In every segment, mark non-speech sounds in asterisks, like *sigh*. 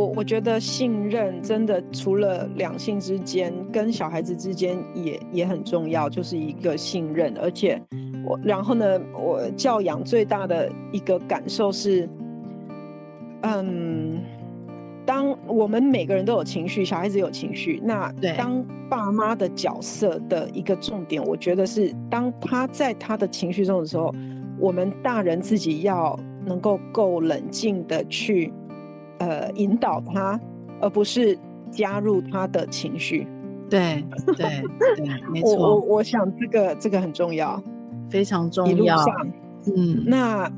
我我觉得信任真的除了两性之间，跟小孩子之间也也很重要，就是一个信任。而且我然后呢，我教养最大的一个感受是，嗯，当我们每个人都有情绪，小孩子有情绪，那当爸妈的角色的一个重点，我觉得是当他在他的情绪中的时候，我们大人自己要能够够冷静的去。呃，引导他，而不是加入他的情绪。对对对，没 *laughs* 错。我我想这个这个很重要，非常重要。一路上，嗯，那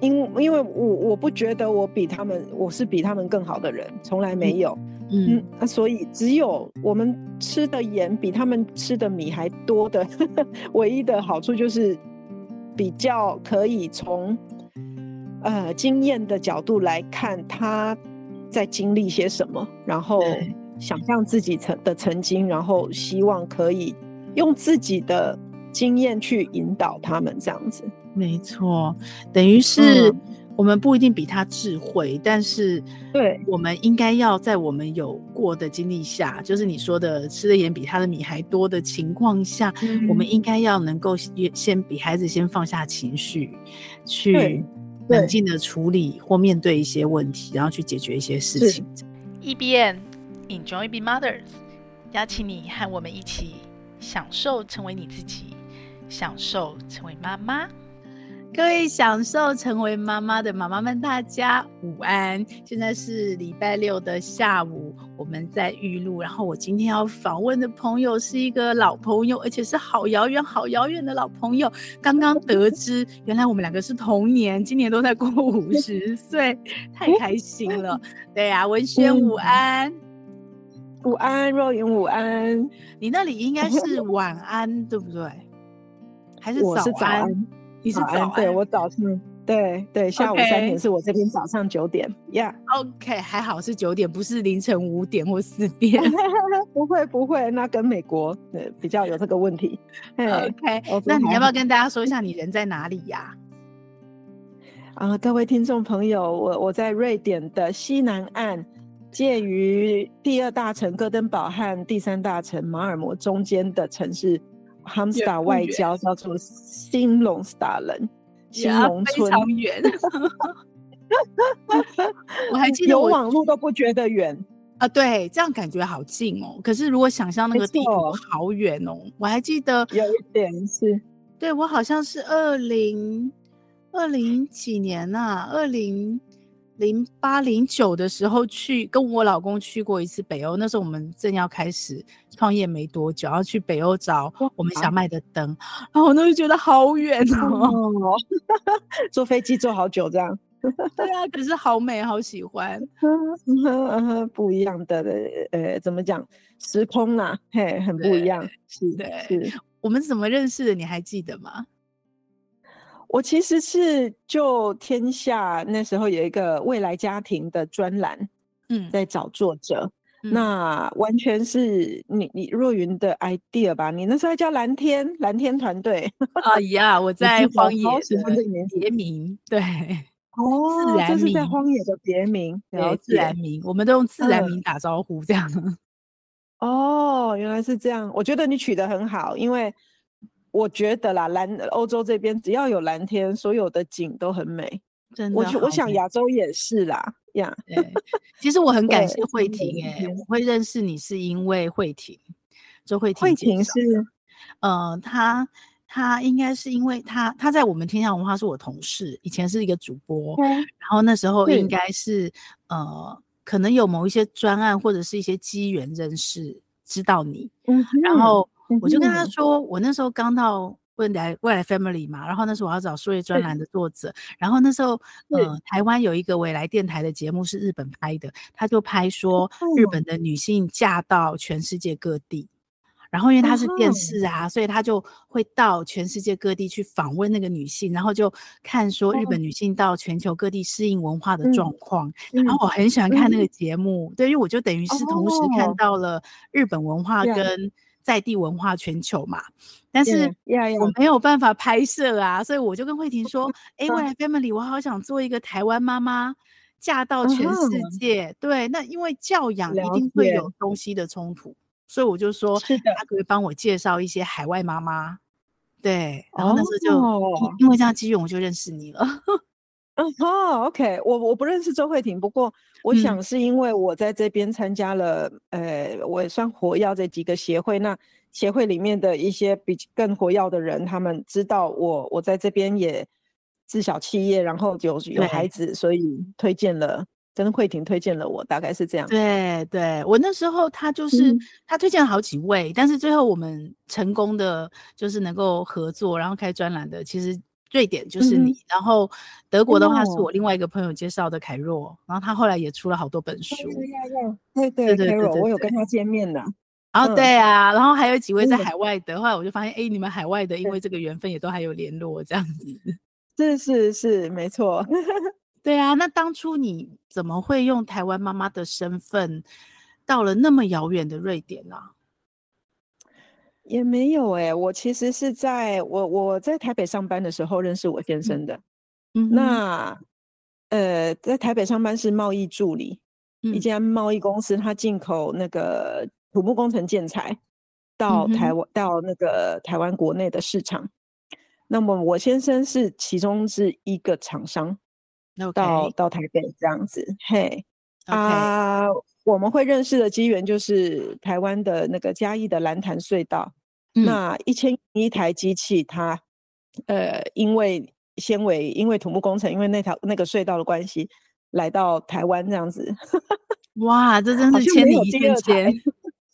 因因为我我不觉得我比他们，我是比他们更好的人，从来没有。嗯，那、嗯、所以只有我们吃的盐比他们吃的米还多的，*laughs* 唯一的好处就是比较可以从。呃，经验的角度来看，他在经历些什么，然后想象自己曾的曾经，然后希望可以用自己的经验去引导他们，这样子。没错，等于是我们不一定比他智慧，嗯、但是对，我们应该要在我们有过的经历下，就是你说的吃的盐比他的米还多的情况下，嗯、我们应该要能够先比孩子先放下情绪去。冷静的处理或面对一些问题，然后去解决一些事情。E B N Enjoy Being Mothers，邀请你和我们一起享受成为你自己，享受成为妈妈。各位享受成为妈妈的妈妈们，大家午安！现在是礼拜六的下午，我们在玉露。然后我今天要访问的朋友是一个老朋友，而且是好遥远、好遥远的老朋友。刚刚得知，原来我们两个是同年，今年都在过五十岁，太开心了。*laughs* 对呀、啊，文轩午安，午安，若云午安。你那里应该是晚安，对不对？还是早安？我是早安。你是早安？对，我早上，对对，下午三点是我这边早上九点呀。Okay. Yeah. OK，还好是九点，不是凌晨五点或四 *laughs* 点。*laughs* 不会不会，那跟美国对比较有这个问题。OK，那你要不要跟大家说一下你人在哪里呀？啊、呃，各位听众朋友，我我在瑞典的西南岸，介于第二大城哥登堡和第三大城马尔摩中间的城市。哈姆斯塔外交叫做新隆斯达人，新农村，非常远。*laughs* 我还记得我有网络都不觉得远啊，对，这样感觉好近哦。可是如果想象那个地图好远哦，我还记得有一点是，对我好像是二零二零几年呐、啊，二零。零八零九的时候去跟我老公去过一次北欧，那时候我们正要开始创业没多久，然后去北欧找我们想卖的灯，然后我那就觉得好远哦，坐飞机坐好久这样。*laughs* 对啊，可是好美，好喜欢。*laughs* 不一样的呃，怎么讲时空啊？嘿，很不一样。是的，是。我们怎么认识的？你还记得吗？我其实是就天下那时候有一个未来家庭的专栏，嗯，在找作者，嗯、那完全是你你若云的 idea 吧？你那时候叫蓝天蓝天团队啊 *laughs* 呀，我 *laughs* 在荒野的别名，对，哦，自然名，这是在荒野的别名，然后自然名，我们都用自然名打招呼这样。*laughs* 哦，原来是这样，我觉得你取得很好，因为。我觉得啦，蓝欧洲这边只要有蓝天，所有的景都很美。真的，我我想亚洲也是啦，呀。对，其实我很感谢慧婷诶，我会认识你是因为慧婷，周慧婷。慧婷是，呃，她她应该是因为她她在我们天下文化是我同事，以前是一个主播，嗯、然后那时候应该是呃，可能有某一些专案或者是一些机缘认识，知道你，嗯、然后。我就跟他说，我那时候刚到未来未来 Family 嘛，然后那时候我要找数位专栏的作者，然后那时候呃台湾有一个未来电台的节目是日本拍的，他就拍说日本的女性嫁到全世界各地，然后因为他是电视啊，所以他就会到全世界各地去访问那个女性，然后就看说日本女性到全球各地适应文化的状况，然后我很喜欢看那个节目，对，因为我就等于是同时看到了日本文化跟。在地文化全球嘛，但是我。没有办法拍摄啊，所以我就跟慧婷说：“哎、欸，未来 Family，我好想做一个台湾妈妈嫁到全世界，嗯、对，那因为教养一定会有东西的冲突，所以我就说，他可以帮我介绍一些海外妈妈，对，然后那时候就、哦、因为这样机缘，我就认识你了。嗯，好，OK，我我不认识周慧婷，不过我想是因为我在这边参加了，嗯、呃，我也算活跃这几个协会，那协会里面的一些比更活跃的人，他们知道我我在这边也自小企业，然后有有孩子，所以推荐了，跟慧婷推荐了我，大概是这样。对对，我那时候他就是、嗯、他推荐了好几位，但是最后我们成功的就是能够合作，然后开专栏的，其实。瑞典就是你，嗯、然后德国的话是我另外一个朋友介绍的凯若，哦、然后他后来也出了好多本书。对对对，凯若，我有跟他见面的。然后对啊，然后还有几位在海外的，后来我就发现，哎，你们海外的因为这个缘分也都还有联络这样子。*laughs* 是是是，没错。*laughs* 对啊，那当初你怎么会用台湾妈妈的身份到了那么遥远的瑞典呢、啊？也没有哎、欸，我其实是在我我在台北上班的时候认识我先生的。嗯，那呃，在台北上班是贸易助理，嗯、一家贸易公司，他进口那个土木工程建材到台湾、嗯、到那个台湾国内的市场。那么我先生是其中是一个厂商到到台北这样子。嘿，啊。Uh, 我们会认识的机缘就是台湾的那个嘉义的兰潭隧道，嗯、那一千一台机器，它呃因为纤维，因为土木工程，因为那条那个隧道的关系，来到台湾这样子。*laughs* 哇，这真是千里一线，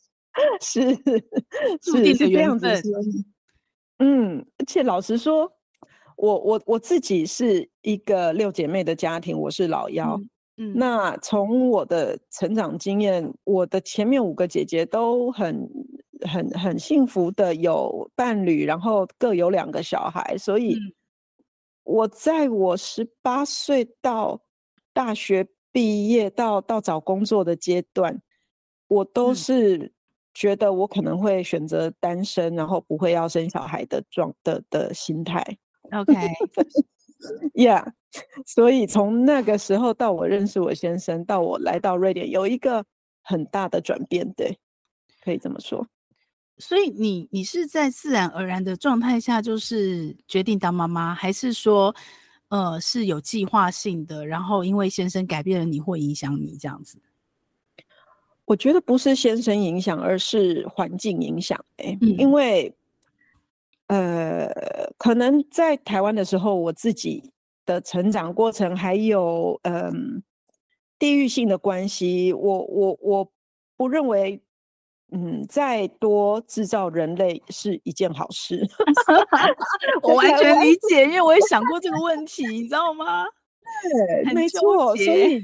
*laughs* 是是是这样子。嗯，而且老实说，我我我自己是一个六姐妹的家庭，我是老幺。嗯那从我的成长经验，我的前面五个姐姐都很、很、很幸福的有伴侣，然后各有两个小孩，所以我在我十八岁到大学毕业到到找工作的阶段，我都是觉得我可能会选择单身，然后不会要生小孩的状的的心态。OK。*laughs* Yeah，*laughs* 所以从那个时候到我认识我先生，到我来到瑞典，有一个很大的转变，对，可以这么说。所以你你是在自然而然的状态下，就是决定当妈妈，还是说，呃，是有计划性的？然后因为先生改变了你，或影响你这样子？我觉得不是先生影响，而是环境影响。哎，嗯，因为。呃，可能在台湾的时候，我自己的成长过程还有嗯、呃、地域性的关系，我我我不认为嗯再多制造人类是一件好事。*laughs* 我完全理解，因为我也想过这个问题，你知道吗？*laughs* 对，没错，所以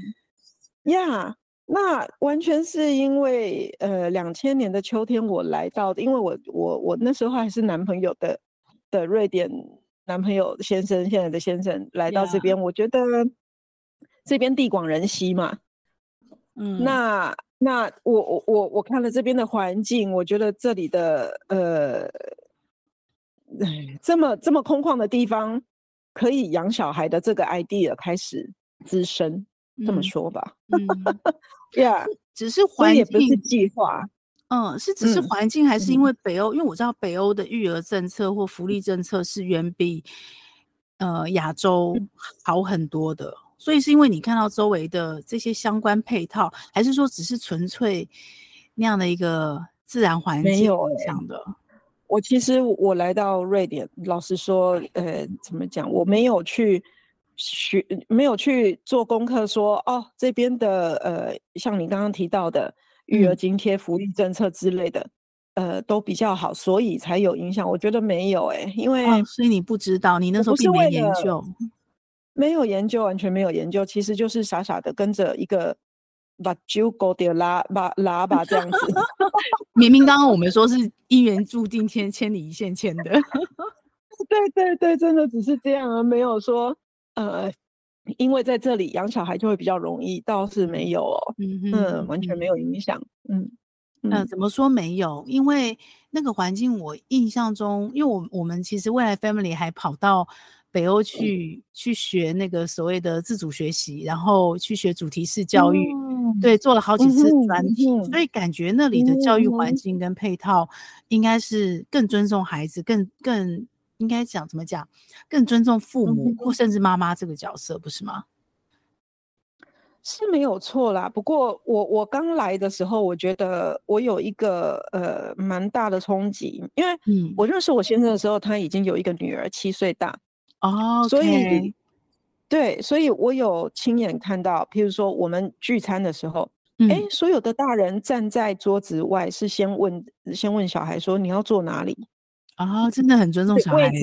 呀。那完全是因为，呃，两千年的秋天我来到，因为我我我那时候还是男朋友的的瑞典男朋友先生，现在的先生来到这边.我觉得这边地广人稀嘛，嗯，那那我我我我看了这边的环境，我觉得这里的呃，这么这么空旷的地方可以养小孩的这个 idea 开始滋生。这么说吧，嗯，呀，只是环境也不是计划，嗯，是只是环境，还是因为北欧？嗯、因为我知道北欧的育儿政策或福利政策是远比呃亚洲好很多的，嗯、所以是因为你看到周围的这些相关配套，还是说只是纯粹那样的一个自然环境？没有这样的。我其实我来到瑞典，老实说，呃，怎么讲？我没有去。学没有去做功课说，说哦，这边的呃，像你刚刚提到的育儿津贴、福利政策之类的，嗯、呃，都比较好，所以才有影响。我觉得没有哎、欸，因为、哦、所以你不知道，你那时候并没研究，没有研究，完全没有研究，其实就是傻傻的跟着一个把酒勾掉拉把拉吧这样子。*laughs* 明明刚刚我们说是一元注定千千里一线牵的，*laughs* 对对对，真的只是这样，而没有说。呃，因为在这里养小孩就会比较容易，倒是没有哦，嗯完全没有影响，嗯，嗯、呃、怎么说没有？因为那个环境，我印象中，因为我我们其实未来 family 还跑到北欧去、嗯、去学那个所谓的自主学习，然后去学主题式教育，嗯、对，做了好几次专题，嗯、所以感觉那里的教育环境跟配套应该是更尊重孩子，更更应该讲怎么讲，更尊重父母、嗯、或甚至妈妈这个角色，不是吗？是没有错啦，不过我我刚来的时候，我觉得我有一个呃蛮大的冲击，因为我认识我先生的时候，他已经有一个女儿七岁大哦.所以对，所以我有亲眼看到，譬如说我们聚餐的时候，哎、嗯，所有的大人站在桌子外是先问先问小孩说你要坐哪里啊、哦，真的很尊重小孩，子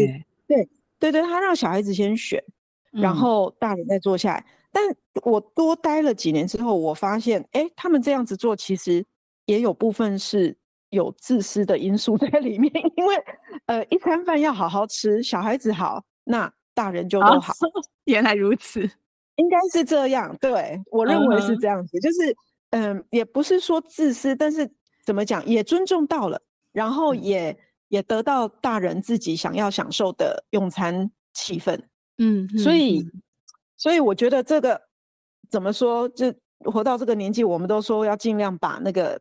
对对对，他让小孩子先选，然后大人再坐下来。嗯但我多待了几年之后，我发现，哎、欸，他们这样子做其实也有部分是有自私的因素在里面，*laughs* 因为，呃，一餐饭要好好吃，小孩子好，那大人就都好。哦、*laughs* 原来如此，应该是这样。对，我认为是这样子，uh. 就是，嗯、呃，也不是说自私，但是怎么讲，也尊重到了，然后也、嗯、也得到大人自己想要享受的用餐气氛。嗯，所以。所以我觉得这个怎么说？就活到这个年纪，我们都说要尽量把那个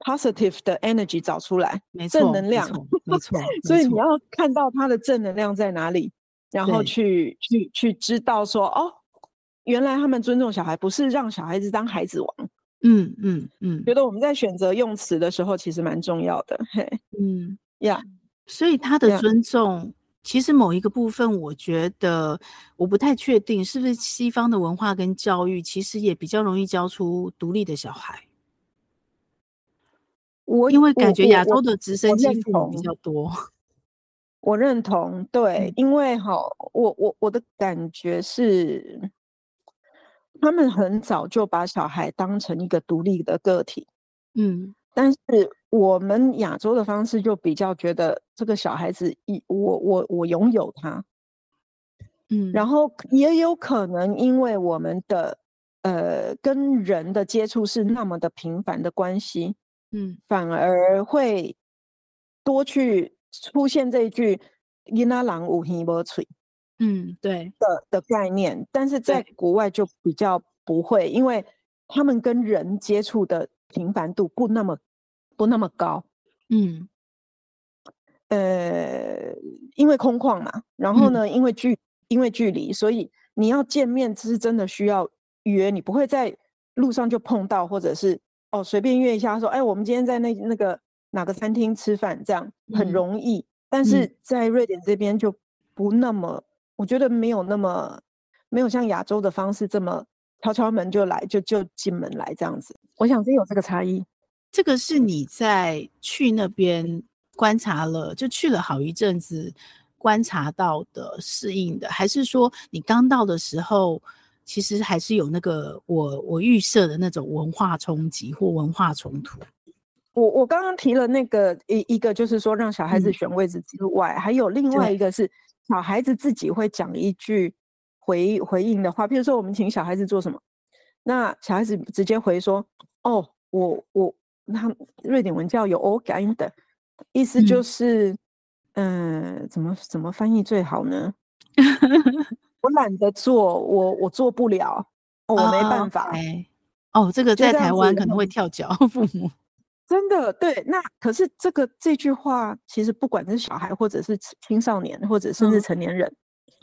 positive 的 energy 找出来，正能量，没错。所以你要看到他的正能量在哪里，然后去去去知道说，哦，原来他们尊重小孩，不是让小孩子当孩子王。嗯嗯嗯，觉得我们在选择用词的时候，其实蛮重要的。嘿，嗯呀，yeah, 所以他的尊重。其实某一个部分，我觉得我不太确定是不是西方的文化跟教育，其实也比较容易教出独立的小孩。我因为感觉亚洲的直升机父母比较多。*laughs* 我认同，对，因为哈，我我我的感觉是，他们很早就把小孩当成一个独立的个体。嗯。但是我们亚洲的方式就比较觉得这个小孩子一我我我拥有他，嗯，然后也有可能因为我们的呃跟人的接触是那么的频繁的关系，嗯，反而会多去出现这一句“囡仔人有耳无嘴”，嗯，对。的的概念，但是在国外就比较不会，因为他们跟人接触的。频繁度不那么不那么高，嗯，呃，因为空旷嘛，然后呢，嗯、因为距因为距离，所以你要见面是真的需要约，你不会在路上就碰到，或者是哦随便约一下说，哎，我们今天在那那个哪个餐厅吃饭，这样很容易。嗯、但是在瑞典这边就不那么，我觉得没有那么没有像亚洲的方式这么。敲敲门就来，就就进门来这样子。我想是有这个差异。这个是你在去那边观察了，就去了好一阵子，观察到的适应的，还是说你刚到的时候，其实还是有那个我我预设的那种文化冲击或文化冲突？我我刚刚提了那个一一个，就是说让小孩子选位置之外，嗯，还有另外一个是小孩子自己会讲一句。回回应的话，譬如说我们请小孩子做什么，那小孩子直接回说：“哦，我我那瑞典文叫有 o 感应的意思就是，嗯，呃、怎么怎么翻译最好呢？*laughs* 我懒得做，我我做不了，哦、我没办法。哦、这个在台湾可能会跳脚，父母真的对。那可是这个这句话，其实不管是小孩，或者是青少年，或者甚至成年人。嗯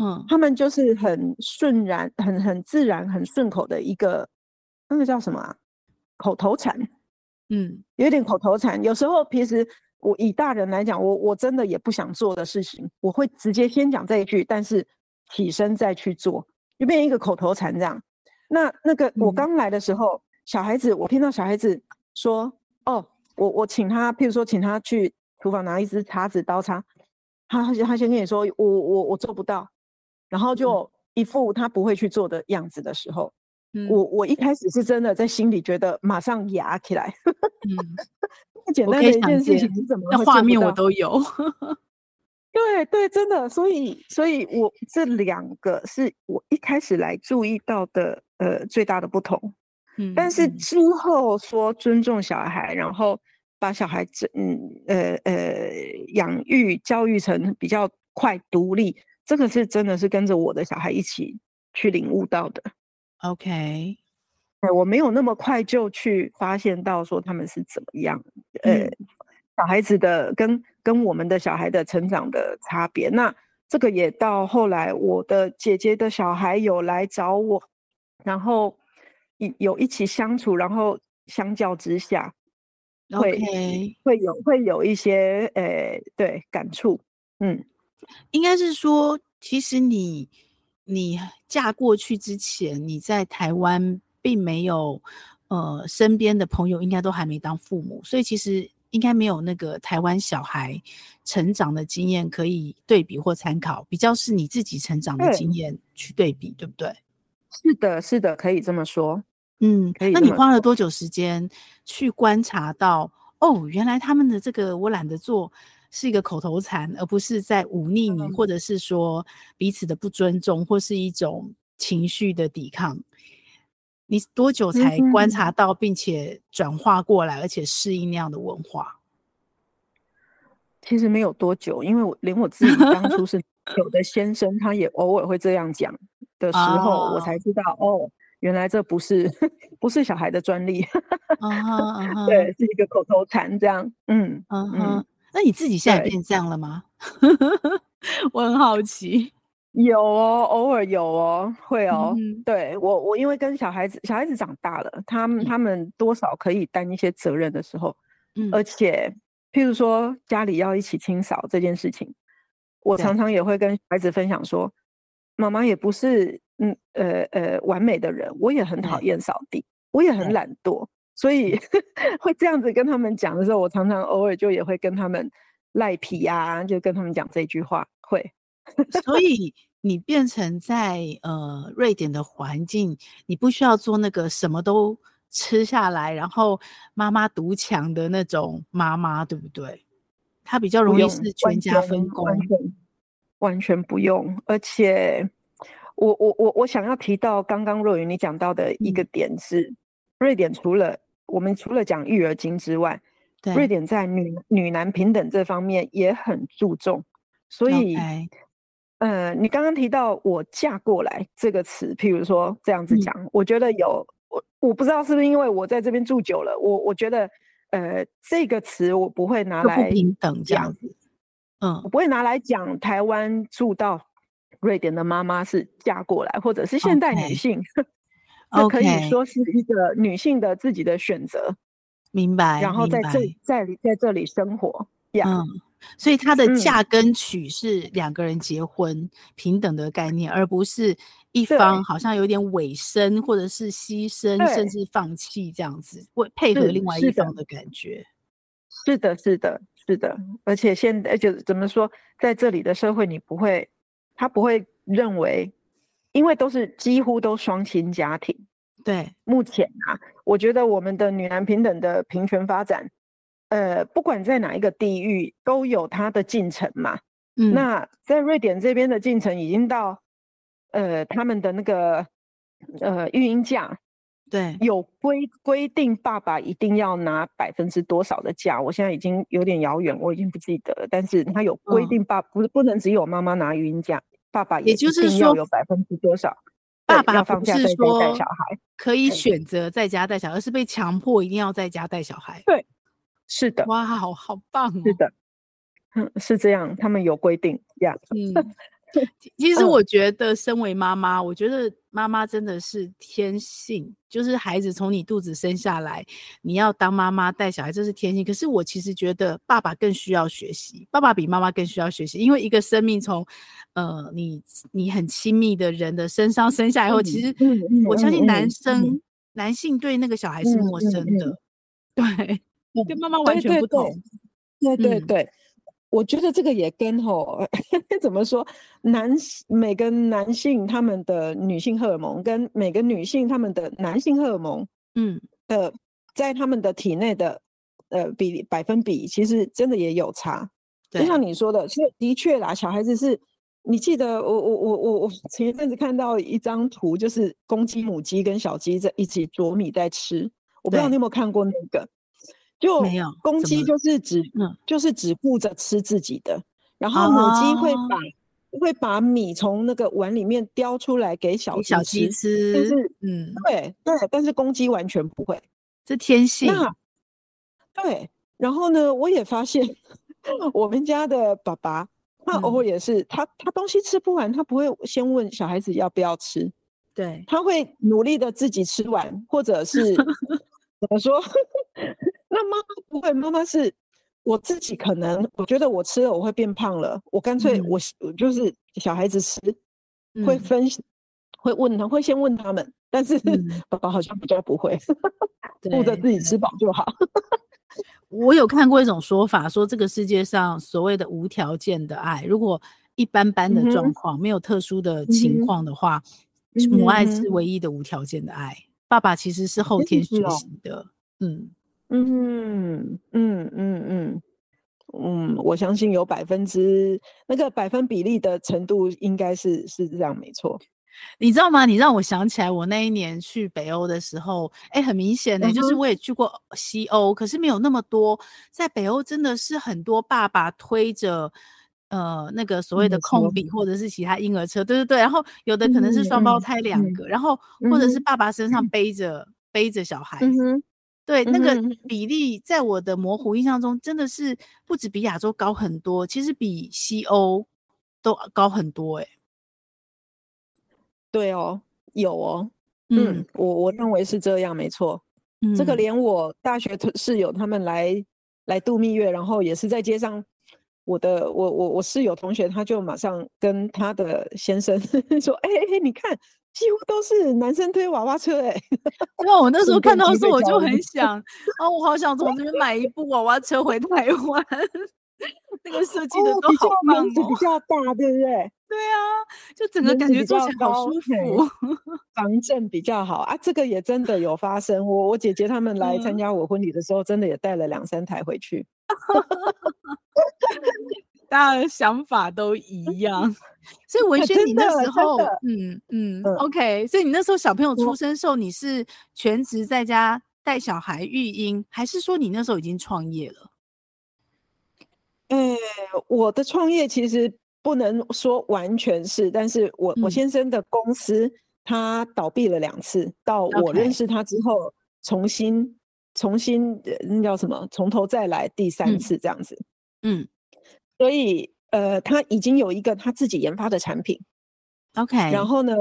嗯，他们就是很顺然、很很自然、很顺口的一个，那个叫什么啊？口头禅。嗯，有点口头禅。有时候，其实我以大人来讲，我我真的也不想做的事情，我会直接先讲这一句，但是起身再去做，就变成一个口头禅这样。那那个我刚来的时候，嗯，小孩子，我听到小孩子说：“哦，我我请他，譬如说请他去厨房拿一支叉子、刀叉。”他他他先跟你说：“我我我做不到。”然后就一副他不会去做的样子的时候，嗯、我我一开始是真的在心里觉得马上压起来。嗯，*laughs* 简单的一件事情，你怎么那画面我都有。*laughs* 对对，真的，所以所以我这两个是我一开始来注意到的呃最大的不同。嗯，但是之后说尊重小孩，然后把小孩子嗯呃呃养育教育成比较快独立。这个是真的是跟着我的小孩一起去领悟到的。OK，我没有那么快就去发现到说他们是怎么样，呃，嗯、小孩子的跟跟我们的小孩的成长的差别。那这个也到后来，我的姐姐的小孩有来找我，然后有有一起相处，然后相较之下。会.会有会有一些呃对感触，嗯，应该是说，其实你你嫁过去之前，你在台湾并没有呃身边的朋友应该都还没当父母，所以其实应该没有那个台湾小孩成长的经验可以对比或参考，比较是你自己成长的经验去对比，对，对不对？是的，是的，可以这么说。嗯，可以那你花了多久时间去观察到？哦，原来他们的这个我懒得做是一个口头禅，而不是在忤逆你，嗯、或者是说彼此的不尊重，或是一种情绪的抵抗。你多久才观察到，并且转化过来，而且适应那样的文化？其实没有多久，因为我连我自己当初是 *laughs* 有的先生，他也偶尔会这样讲的时候，哦、我才知道哦。原来这不是 *laughs* 不是小孩的专利，对，是一个口头禅这样。嗯嗯嗯，那你自己现在变这样了吗？*laughs* 我很好奇。有哦，偶尔有哦，会哦。对我我因为跟小孩子小孩子长大了，他们他们多少可以担一些责任的时候，而且譬如说家里要一起清扫这件事情，我常常也会跟孩子分享说，妈妈也不是。嗯呃呃，完美的人，我也很讨厌扫地，我也很懒惰，所以 *laughs* 会这样子跟他们讲的时候，我常常偶尔就也会跟他们赖皮啊，就跟他们讲这句话。会，所以你变成在呃瑞典的环境，你不需要做那个什么都吃下来，然后妈妈独强的那种妈妈，对不对？她比较容易是全家分工，完全，完全不用，而且。我我我我想要提到刚刚若云你讲到的一个点是，嗯、瑞典除了我们除了讲育儿经之外，瑞典在女女男平等这方面也很注重。所以，Okay. 呃，你刚刚提到我嫁过来这个词，譬如说这样子讲，嗯、我觉得有我我不知道是不是因为我在这边住久了，我我觉得呃这个词我不会拿来平等这样子，嗯，我不会拿来讲台湾住到。瑞典的妈妈是嫁过来，或者是现代女性，这可以说是一个女性的自己的选择。明白。然后在这在在这里生活，嗯，所以她的嫁跟娶是两个人结婚、嗯、平等的概念，而不是一方好像有点委身或者是牺牲，甚至放弃这样子，为配合另外一方的感觉。是的，是的，是的。而且现在就怎么说，在这里的社会，你不会。他不会认为，因为都是几乎都双亲家庭。对，目前啊，我觉得我们的女男平等的平权发展，呃，不管在哪一个地域，都有它的进程嘛。嗯，那在瑞典这边的进程已经到，呃，他们的那个呃育婴假，对，有规规定爸爸一定要拿百分之多少的假，我现在已经有点遥远，我已经不记得了。但是他有规定爸，爸不不能只有妈妈拿育婴假。爸爸也就是说有百分之多少，爸爸不是说带小孩可以选择在家带小孩，而是被强迫一定要在家带小孩。对，是的。哇，好好棒哦！是的，嗯，是这样，他们有规定呀。嗯。其实我觉得，身为妈妈，我觉得妈妈真的是天性，就是孩子从你肚子生下来，你要当妈妈带小孩，这是天性。可是我其实觉得，爸爸更需要学习，爸爸比妈妈更需要学习，因为一个生命从，呃，你你很亲密的人的身上生下来后，其实我相信男生。男性对那个小孩是陌生的，对，*laughs* 跟妈妈完全不同，对。对对。我觉得这个也跟吼 *laughs* 怎么说，男每个男性他们的女性荷尔蒙跟每个女性他们的男性荷尔蒙，嗯的在他们的体内的呃比例百分比，其实真的也有差。就像你说的，其实的确啦，小孩子是，你记得我我我我我前一阵子看到一张图，就是公鸡母鸡跟小鸡在一起啄米在吃，我不知道你有没有看过那个。就没有公鸡就是只嗯，就是只顾着吃自己的，然后母鸡会把会把米从那个碗里面叼出来给小鸡吃，小鸡吃，但是嗯，对对，但是公鸡完全不会，这天性。对，然后呢，我也发现我们家的爸爸，他偶尔也是，嗯、他他东西吃不完，他不会先问小孩子要不要吃，对，他会努力的自己吃完，或者是 *laughs* 怎么说？那妈妈不会，妈妈是我自己，可能我觉得我吃了我会变胖了，我干脆我、嗯、就是小孩子吃，嗯、会分会问他，会先问他们，但是、嗯、*laughs* 爸爸好像比较不会，顾着自己吃饱就好。*laughs* 我有看过一种说法，说这个世界上所谓的无条件的爱，如果一般般的状况，嗯、没有特殊的情况的话，嗯、母爱是唯一的无条件的爱。爸爸其实是后天学习的，嗯嗯嗯嗯嗯嗯，我相信有百分之那个百分比例的程度，应该是是这样，没错。你知道吗？你让我想起来，我那一年去北欧的时候，哎，很明显呢、欸，就是我也去过西欧，可是没有那么多。在北欧真的是很多爸爸推着呃那个所谓的空比或者是其他婴儿车，对对对。然后有的可能是双胞胎两个，然后或者是爸爸身上背着背着小孩子，对，那个比例在我的模糊印象中，真的是不止比亚洲高很多，其实比西欧都高很多、欸，哎。对哦，有哦，嗯，嗯。我我认为是这样，没错。嗯，这个连我大学室友他们来来度蜜月，然后也是在街上，我的我我我室友同学他就马上跟他的先生 *laughs* 说：“哎哎，你看，几乎都是男生推娃娃车。*laughs* ”哎，那我那时候看到的时候，我就很想，啊，我好想从这边买一部娃娃车回台湾。*laughs* 那个设计的都好棒哦，比较大，对不对？对啊，就整个感觉坐起来好舒服，*laughs* 防震比较好啊。这个也真的有发生，我我姐姐他们来参加我婚礼的时候，真的也带了两三台回去。大家的想法都一样，*laughs* 所以文轩，你那时候，嗯嗯，嗯，OK，所以你那时候小朋友出生时候，你是全职在家带小孩育婴，还是说你那时候已经创业了？呃，我的创业其实不能说完全是，但是我、嗯、我先生的公司他倒闭了两次，到我认识他之后，重新.重新那叫什么，从头再来第三次这样子。嗯，所以呃，他已经有一个他自己研发的产品，OK，然后呢，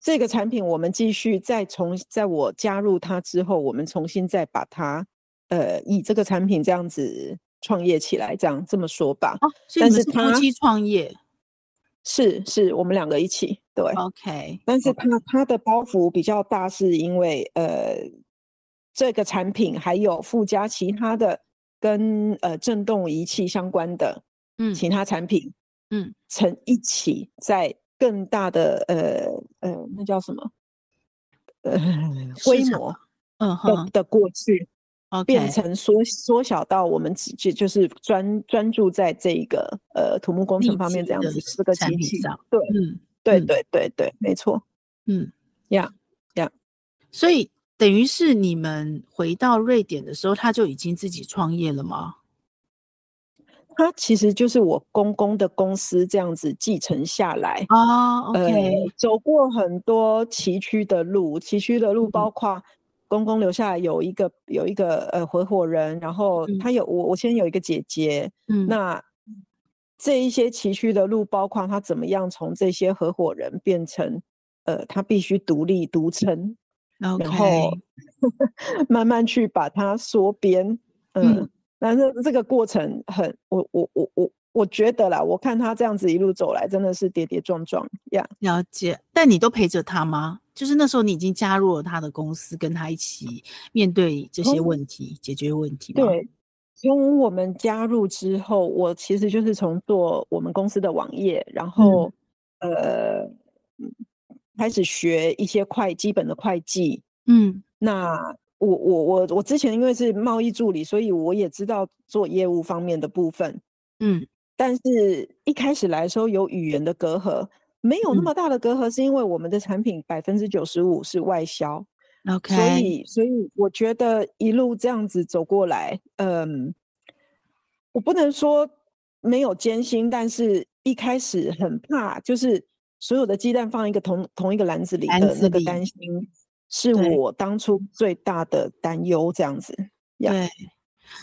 这个产品我们继续再从在我加入他之后，我们重新再把它呃以这个产品这样子。创业起来，这样这么说吧。哦，所以是夫妻创业？是是，我们两个一起。对，OK。但是他他的包袱比较大，是因为呃，这个产品还有附加其他的跟呃震动仪器相关的嗯。其他产品嗯，成一起在更大的呃呃那叫什么？呃规模嗯的的过去。Okay. 变成缩缩小到我们只就就是专专注在这个呃土木工程方面这样子四个机器上，对，嗯，对对对对，没错，嗯，呀呀，所以等于是你们回到瑞典的时候，他就已经自己创业了吗？他其实就是我公公的公司这样子继承下来啊，oh, OK，呃，走过很多崎岖的路，崎岖的路包括。公公留下来有一个有一个呃合伙人，然后他有、嗯、我我先有一个姐姐，嗯，那这一些崎岖的路，包括他怎么样从这些合伙人变成呃他必须独立独撑.然后 *laughs* 慢慢去把它缩编，嗯，嗯但是这个过程很我我我我我觉得啦，我看他这样子一路走来，真的是跌跌撞撞呀。Yeah. 了解，但你都陪着他吗？就是那时候你已经加入了他的公司，跟他一起面对这些问题，嗯、解决问题。对，从我们加入之后，我其实就是从做我们公司的网页，然后、嗯、呃开始学一些会基本的会计。嗯，那我我我我之前因为是贸易助理，所以我也知道做业务方面的部分。嗯，但是一开始来的时候有语言的隔阂。没有那么大的隔阂，是因为我们的产品百分之九十五是外销，OK，所以所以我觉得一路这样子走过来，嗯，我不能说没有艰辛，但是一开始很怕，就是所有的鸡蛋放一个同同一个篮子里的那个担心，是我当初最大的担忧。这样子，对。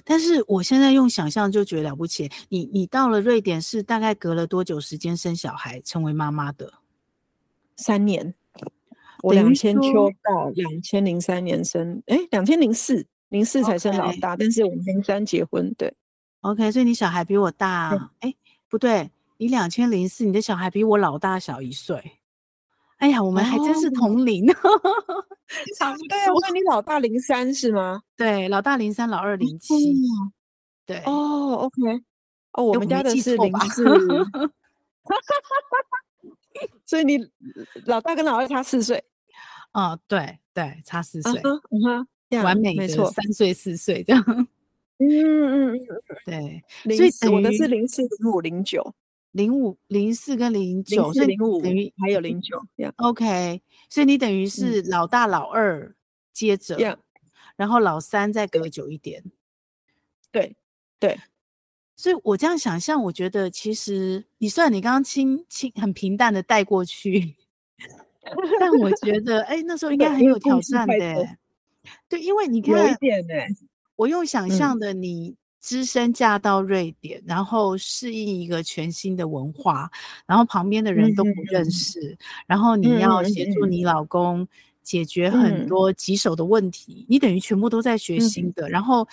但是我现在用想象就觉得了不起。你你到了瑞典是大概隔了多久时间生小孩成为妈妈的？三年。我两千秋到两千零三年生，哎，两千零四零四才生老大.但是我们零三结婚，对。OK，所以你小孩比我大，哎，不对，你两千零四，你的小孩比我老大小一岁。哎呀，我们还真是同龄。*laughs* 哦、差不多。对啊，我看你老大零三是吗？对，老大零三，老二零七。对。哦，OK。哦，我们家的是零四。*laughs* 所以你老大跟老二差四岁。哦，对对，差四岁，嗯哼，完美没错三岁四岁这样，嗯嗯嗯，对，所以我的是零四零五零九，零五零四跟零九，所以零五等于还有零九，OK，所以你等于是老大老二接着，然后老三再隔久一点，对对，所以我这样想象，我觉得其实你算你刚刚轻轻很平淡的带过去。*laughs* 但我觉得，哎、欸，那时候应该很有挑战的，对，因为你看，有一点呢，我用想象的，你只身嫁到瑞典，嗯，然后适应一个全新的文化，然后旁边的人都不认识，嗯、然后你要协助你老公解决很多棘手的问题，嗯、你等于全部都在学新。的，嗯、然后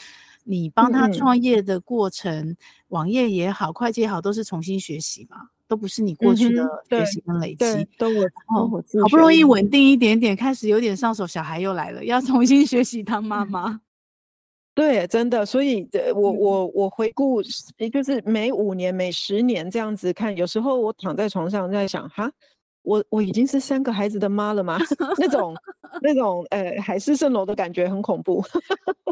你帮他创业的过程，嗯、网页也好，会计也好，都是重新学习嘛。都不是你过去的学习跟累积，都我哦，好不容易稳定一点点，开始有点上手，小孩又来了，要重新学习当妈妈。对，真的，所以我我我回顾，也就是每五年、每十年这样子看，有时候我躺在床上在想，哈。我我已经是三个孩子的妈了吗？*laughs* 那种 *laughs* 那种呃海市蜃楼的感觉很恐怖。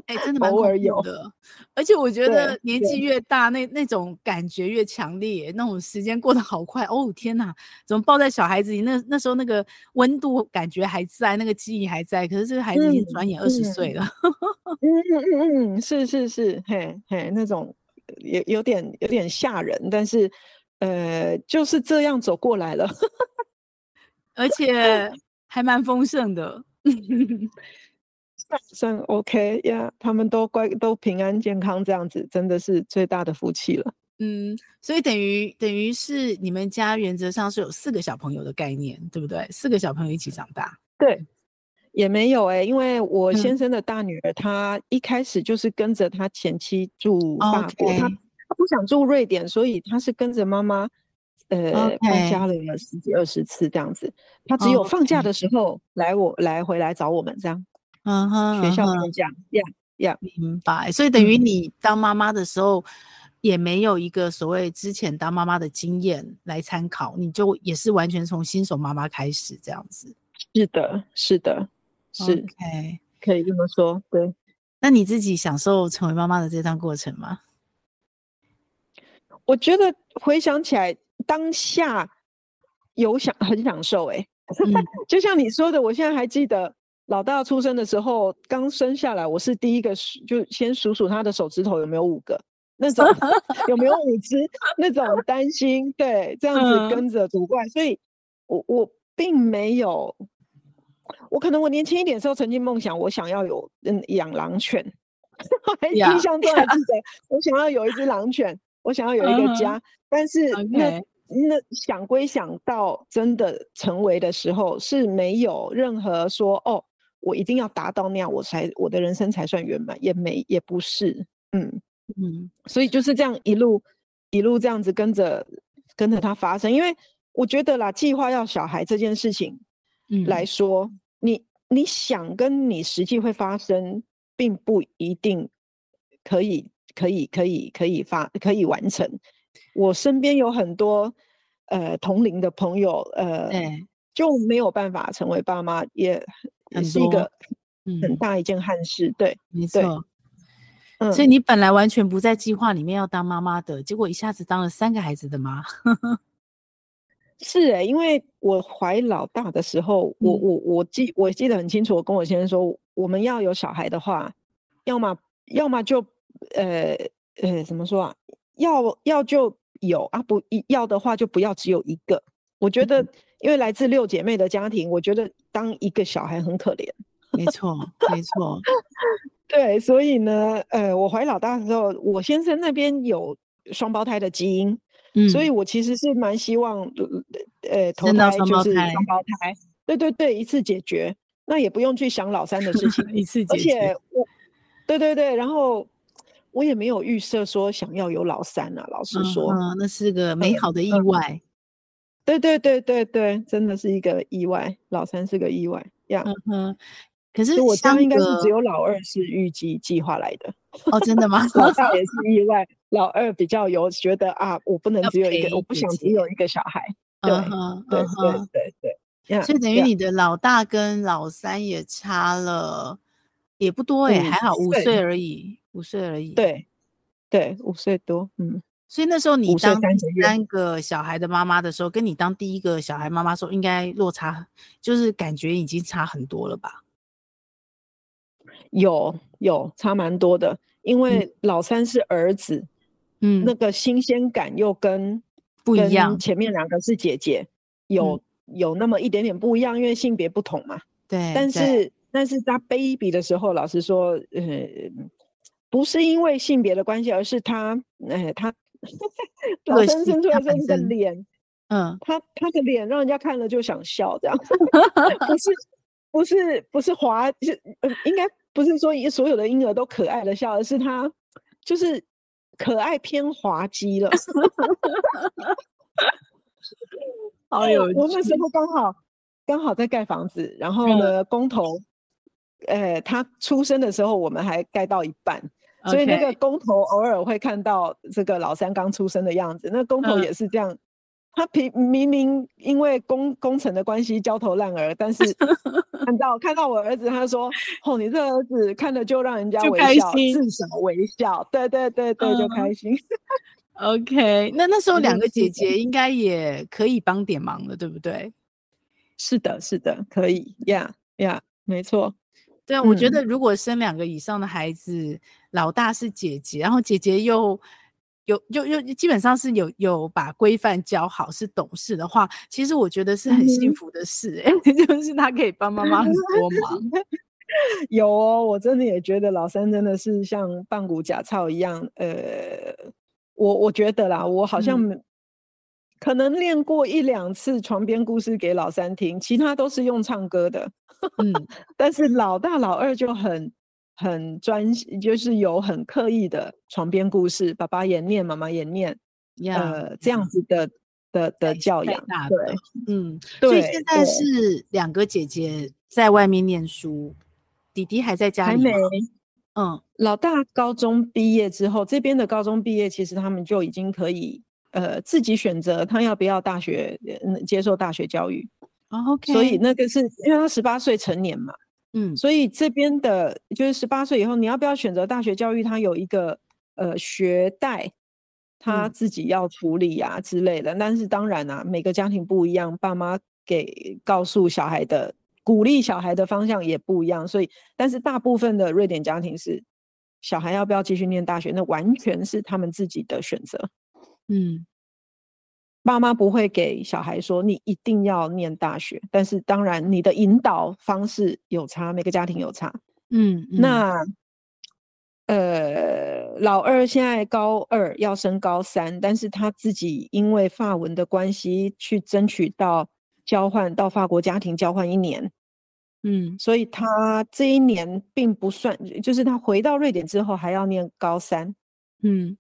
哎、欸，真的蛮恐怖的。而且我觉得年纪越大，那那种感觉越强烈，那种时间过得好快。哦天哪，怎么抱在小孩子里？那那时候那个温度感觉还在，那个记忆还在。可是这个孩子已经转眼二十岁了。嗯嗯嗯嗯，是是是，嘿嘿，那种有有点有点吓人，但是呃就是这样走过来了。而且还蛮丰盛的，*laughs* 算 OK 呀，yeah，他们都乖，都平安健康，这样子真的是最大的福气了。嗯，所以等于等于是你们家原则上是有四个小朋友的概念，对不对？四个小朋友一起长大。对，也没有哎、欸，因为我先生的大女儿，她一开始就是跟着她前妻住法国，她、okay. 她不想住瑞典，所以她是跟着妈妈。呃，搬.家了十几二十次这样子，他只有放假的时候来我.来回来找我们这样。嗯哼，学校放假，呀呀，明白。所以等于你当妈妈的时候，也没有一个所谓之前当妈妈的经验来参考，你就也是完全从新手妈妈开始这样子。是的，是的，是，okay. 可以这么说。对，那你自己享受成为妈妈的这段过程吗？我觉得回想起来。当下有享很享受哎、欸，*laughs* 就像你说的，我现在还记得老大出生的时候，刚生下来，我是第一个就先数数他的手指头有没有五个，那种 *laughs* 有没有五只，那种担心，对，这样子跟着主怪，所以我我并没有，我可能我年轻一点的时候曾经梦想我想要有嗯养狼犬，*laughs* 还印象中还记得我想要有一只狼犬，我想要有一个家，但是那。那想归想到真的成为的时候，是没有任何说哦，我一定要达到那样，我才我的人生才算圆满，也没也不是，嗯。嗯，所以就是这样一路一路这样子跟着跟着它发生，因为我觉得啦，计划要小孩这件事情来说，嗯、你你想跟你实际会发生，并不一定可以可以可以可以发可以完成。我身边有很多呃同龄的朋友，呃，就没有办法成为爸妈，也也是一个很大一件憾事。对，没错。嗯，所以你本来完全不在计划里面要当妈妈的，结果一下子当了三个孩子的妈。*laughs* 是哎、欸，因为我怀老大的时候，我我我记我记得很清楚，我跟我先生说，我们要有小孩的话，要么要么就呃呃怎么说啊，要要就。有啊，不要的话就不要只有一个。我觉得，因为来自六姐妹的家庭，我觉得当一个小孩很可怜。没错，没错。*laughs* 对，所以呢，呃，我怀老大的时候，我先生那边有双胞胎的基因，嗯，所以我其实是蛮希望，呃，投胎就是双胞胎。对对对，一次解决，那也不用去想老三的事情，*laughs* 一次解决。而且我，对对对，然后我也没有预设说想要有老三啊，老实说，嗯，那是个美好的意外。嗯对对对对对，真的是一个意外，老三是个意外呀。嗯哼，可是我家应该是只有老二是预计计划来的。哦，真的吗？*laughs* 老大也是意外，老二比较有觉得啊，我不能只有一个，一我不想只有一个小孩。对、uh 对对对对，所以等于你的老大跟老三也差了，也不多哎，还好五岁而已，五岁而已。对对，五岁多，嗯。所以那时候你当三个小孩的妈妈的时候，跟你当第一个小孩妈妈的时候，应该落差就是感觉已经差很多了吧？有有差蛮多的，因为老三是儿子，嗯，那个新鲜感又跟不一样，前面两个是姐姐，有、嗯、有那么一点点不一样，因为性别不同嘛。对，但是但是他 baby 的时候，老实说，呃，不是因为性别的关系，而是他，哎，他。*laughs* 老三生出来之后的脸，嗯，他他的脸让人家看了就想笑，这样 *laughs* 不是不是不是滑，是呃，应该不是说所有的婴儿都可爱的笑，而是他就是可爱偏滑稽了。*laughs* 好有，我那时候刚好刚好在盖房子，然后呢，工头，呃，他出生的时候我们还盖到一半。所以那个工头偶尔会看到这个老三刚出生的样子，那工头也是这样，嗯、他平明明因为工工程的关系焦头烂额，但是 *laughs* 看到看到我儿子，他说：“哦，你这儿子看了就让人家微笑，至少微笑。”对对对对，就开心。嗯、OK，那那时候两个姐姐应该也可以帮点忙了，对不对？是的，是的，可以呀呀，没错。对啊，我觉得如果生两个以上的孩子，嗯，老大是姐姐，然后姐姐又有又又基本上是有有把规范教好，是懂事的话，其实我觉得是很幸福的事，欸，哎，嗯，就是他可以帮妈妈很多忙。*laughs* 有哦，我真的也觉得老三真的是像棒骨假草一样，呃，我我觉得啦，我好像可能练过一两次床边故事给老三听，其他都是用唱歌的。嗯，*laughs* 但是老大老二就很很专心，就是有很刻意的床边故事，爸爸也念，妈妈也念，yeah, 呃，这样子的的的教养。对，嗯，所以现在是两个姐姐在外面念书，弟弟还在家里。还没。嗯，老大高中毕业之后，这边的高中毕业，其实他们就已经可以呃自己选择他要不要大学，接受大学教育。OK，所以那个是因为他十八岁成年嘛，嗯，所以这边的就是十八岁以后，你要不要选择大学教育？他有一个呃学贷，他自己要处理啊之类的。嗯、但是当然啊，每个家庭不一样，爸妈给告诉小孩的鼓励小孩的方向也不一样。所以，但是大部分的瑞典家庭是小孩要不要继续念大学，那完全是他们自己的选择。嗯。爸妈不会给小孩说你一定要念大学，但是当然你的引导方式有差，每个家庭有差。嗯，嗯，那呃，老二现在高二要升高三，但是他自己因为法文的关系去争取到交换到法国家庭交换一年。嗯，所以他这一年并不算，就是他回到瑞典之后还要念高三。嗯。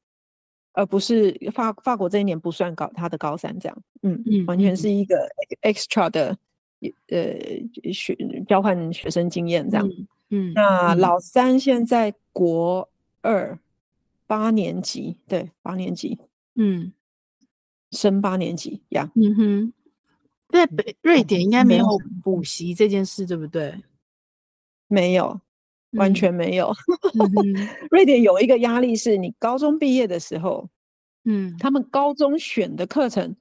而不是法法国这一年不算高，他的高三这样，嗯嗯，完全是一个 extra 的，呃学交换学生经验这样，嗯，嗯，那老三现在国二八年级，对，八年级，嗯，升八年级呀，嗯哼，在北瑞典应该没有补习这件事，对不对？没有。完全没有，*laughs* 嗯、瑞典有一个压力是，你高中毕业的时候，嗯，他们高中选的课程，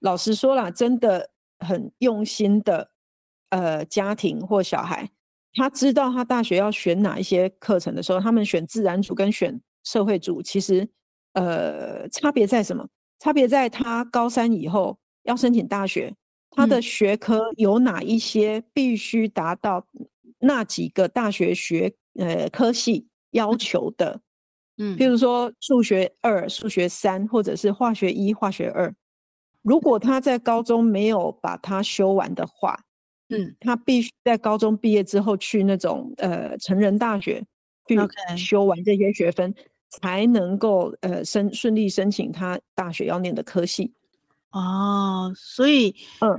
老实说啦，真的很用心的，呃，家庭或小孩，他知道他大学要选哪一些课程的时候，他们选自然组跟选社会组，其实，呃，差别在什么？差别在他高三以后要申请大学，他的学科有哪一些必须达到那几个大学学呃科系要求的？嗯，譬如说数学二、数学三，或者是化学一、化学二。如果他在高中没有把它修完的话，嗯，他必须在高中毕业之后去那种呃成人大学去修完这些学分。才能够呃申顺利申请他大学要念的科系哦，所以嗯，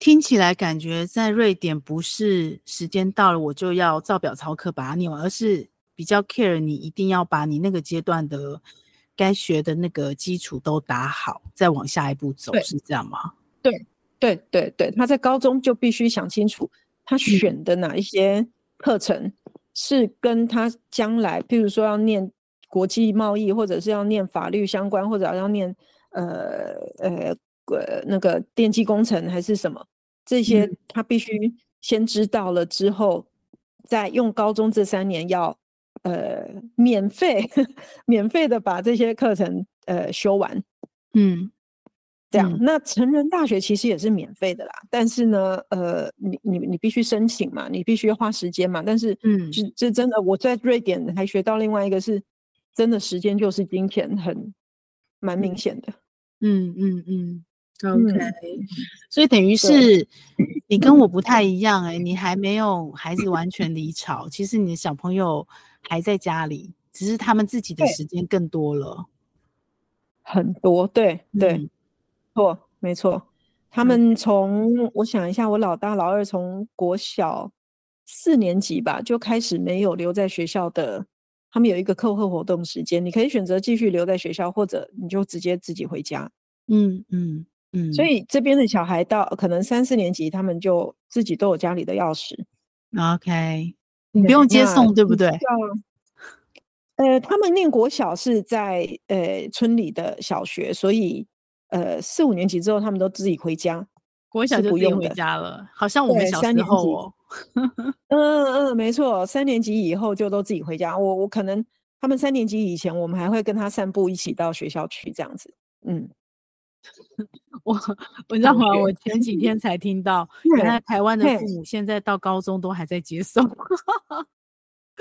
听起来感觉在瑞典不是时间到了我就要照表操课把它念完，而是比较 care 你一定要把你那个阶段的该学的那个基础都打好，再往下一步走，是这样吗？对对对对，他在高中就必须想清楚他选的哪一些课程是跟他将来，譬如说要念。国际贸易，或者是要念法律相关，或者要念呃呃呃那个电机工程还是什么，这些他必须先知道了之后，再用高中这三年要呃免费 *laughs* 免费的把这些课程呃修完，嗯，这样。那成人大学其实也是免费的啦，但是呢，呃，你你你必须申请嘛，你必须要花时间嘛，但是嗯，这这真的我在瑞典还学到另外一个是。真的时间就是金钱，很蛮明显的。嗯嗯嗯，OK。所以等于是你跟我不太一样哎、欸，你还没有孩子完全离巢，其实你的小朋友还在家里，只是他们自己的时间更多了，很多。对对，错、嗯，没错。他们从我想一下，我老大老二从国小四年级吧就开始没有留在学校的。他们有一个课后活动时间，你可以选择继续留在学校，或者你就直接自己回家。嗯嗯嗯。所以这边的小孩到可能三四年级，他们就自己都有家里的钥匙。OK，你不用接送，对不对？呃，他们念国小是在呃村里的小学，所以呃四五年级之后，他们都自己回家。国小就不用回家了，好像我们小时候哦。嗯嗯嗯，没错，三年级以后就都自己回家。我我可能他们三年级以前，我们还会跟他散步，一起到学校去这样子。嗯，*laughs* 我我知道吗？我前几天才听到，原来台湾的父母现在到高中都还在接送。*laughs*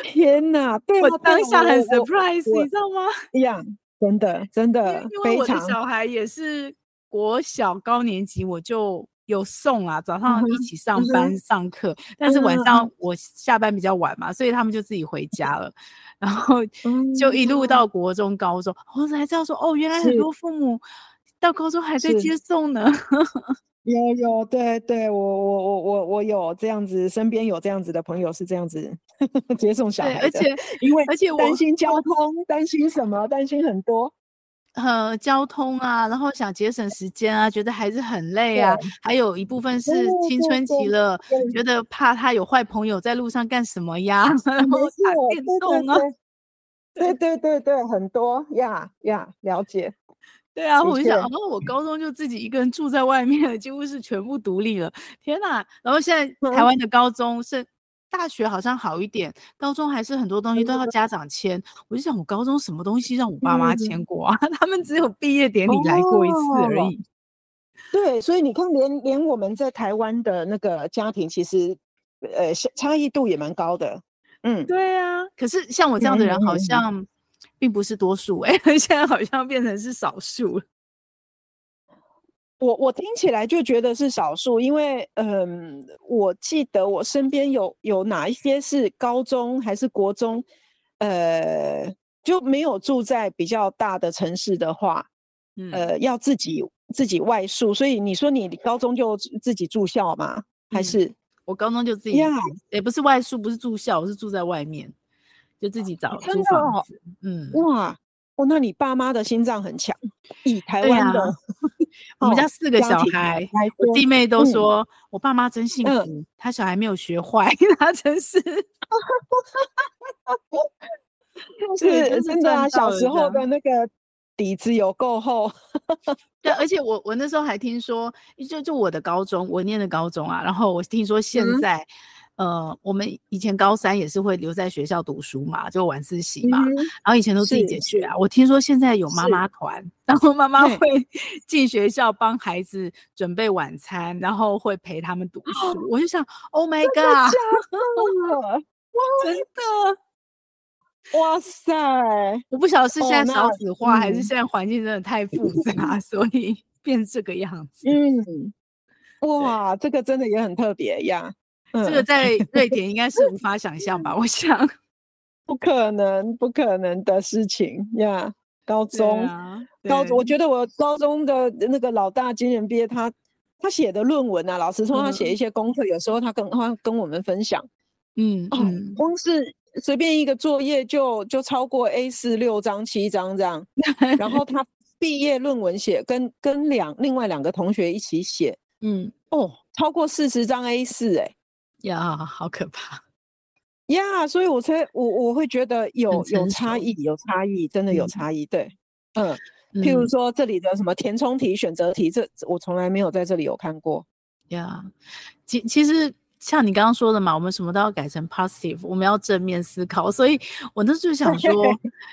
天哪！对我当下很 surprise，你知道吗？一样，真的真的，因为我的小孩也是国小高年级，我就。有送啊，早上一起上班上课，嗯，但是晚上我下班比较晚嘛，嗯，所以他们就自己回家了，*laughs* 然后就一路到国中、高中，我才知道说，哦，原来很多父母到高中还在接送呢。*laughs* 有有，对对，我我我我我有这样子，身边有这样子的朋友是这样子 *laughs* 接送小孩的，而且因为而且担心交通，担心什么？担心很多。呃，交通啊，然后想节省时间啊，觉得孩子很累啊，还有一部分是青春期了，觉得怕他有坏朋友在路上干什么呀，*laughs* 然后打电动啊，对对对对，很多呀呀，了解。对啊，我就想，然后我高中就自己一个人住在外面，几乎是全部独立了。天哪！然后现在台湾的高中是。大学好像好一点，高中还是很多东西都要家长签。我就想，我高中什么东西让我爸妈签过啊？嗯、*laughs* 他们只有毕业典礼来过一次而已。哦、对，所以你看连，连连我们在台湾的那个家庭，其实呃差异度也蛮高的。嗯，对啊。可是像我这样的人，好像并不是多数哎、*laughs* 欸，现在好像变成是少数了。我我听起来就觉得是少数，因为嗯，我记得我身边有有哪一些是高中还是国中，呃，就没有住在比较大的城市的话，嗯、呃，要自己自己外宿。所以你说你高中就自己住校吗？还是、嗯、我高中就自己也、yeah. 欸、不是外宿，不是住校，我是住在外面，就自己找租房子。嗯，哇，哦，那你爸妈的心脏很强，以台湾的。我们家四个小孩，弟妹都说、嗯、我爸妈真幸福、嗯，他小孩没有学坏，*laughs* 他真是，*laughs* 是真的啊！小时候的那个底子有够厚，*laughs* 对，而且我我那时候还听说，就就我的高中，我念的高中啊，然后我听说现在，呃，我们以前高三也是会留在学校读书嘛，就晚自习嘛，嗯、然后以前都自己解决啊。我听说现在有妈妈团，然后妈妈会 *laughs* 进学校帮孩子准备晚餐，然后会陪他们读书。哦、我就想，Oh my God，*laughs* 真的，哇塞！我不晓得是现在少子化，哦、还是现在环境真的太复杂，嗯、*laughs* 所以变这个样子。嗯，哇，这个真的也很特别呀。这个在瑞典应该是无法想象吧？我想，*laughs* 不可能，不可能的事情呀。高中，啊、高中，我觉得我高中的那个老大今年毕业，他他写的论文啊，老师说他写一些功课，嗯、有时候他跟他跟我们分享，嗯，哦、嗯，光是随便一个作业就就超过 A 四六张七张这样，*laughs* 然后他毕业论文写跟跟两另外两个同学一起写，嗯，哦，超过四十张 A 四哎。呀，好可怕呀！所以我才我我会觉得有有差异，有差异，真的有差异。对，嗯，譬如说这里的什么填充题、选择题，这我从来没有在这里有看过。呀，其其实。像你刚刚说的嘛，我们什么都要改成 positive，我们要正面思考。所以我那时候想说，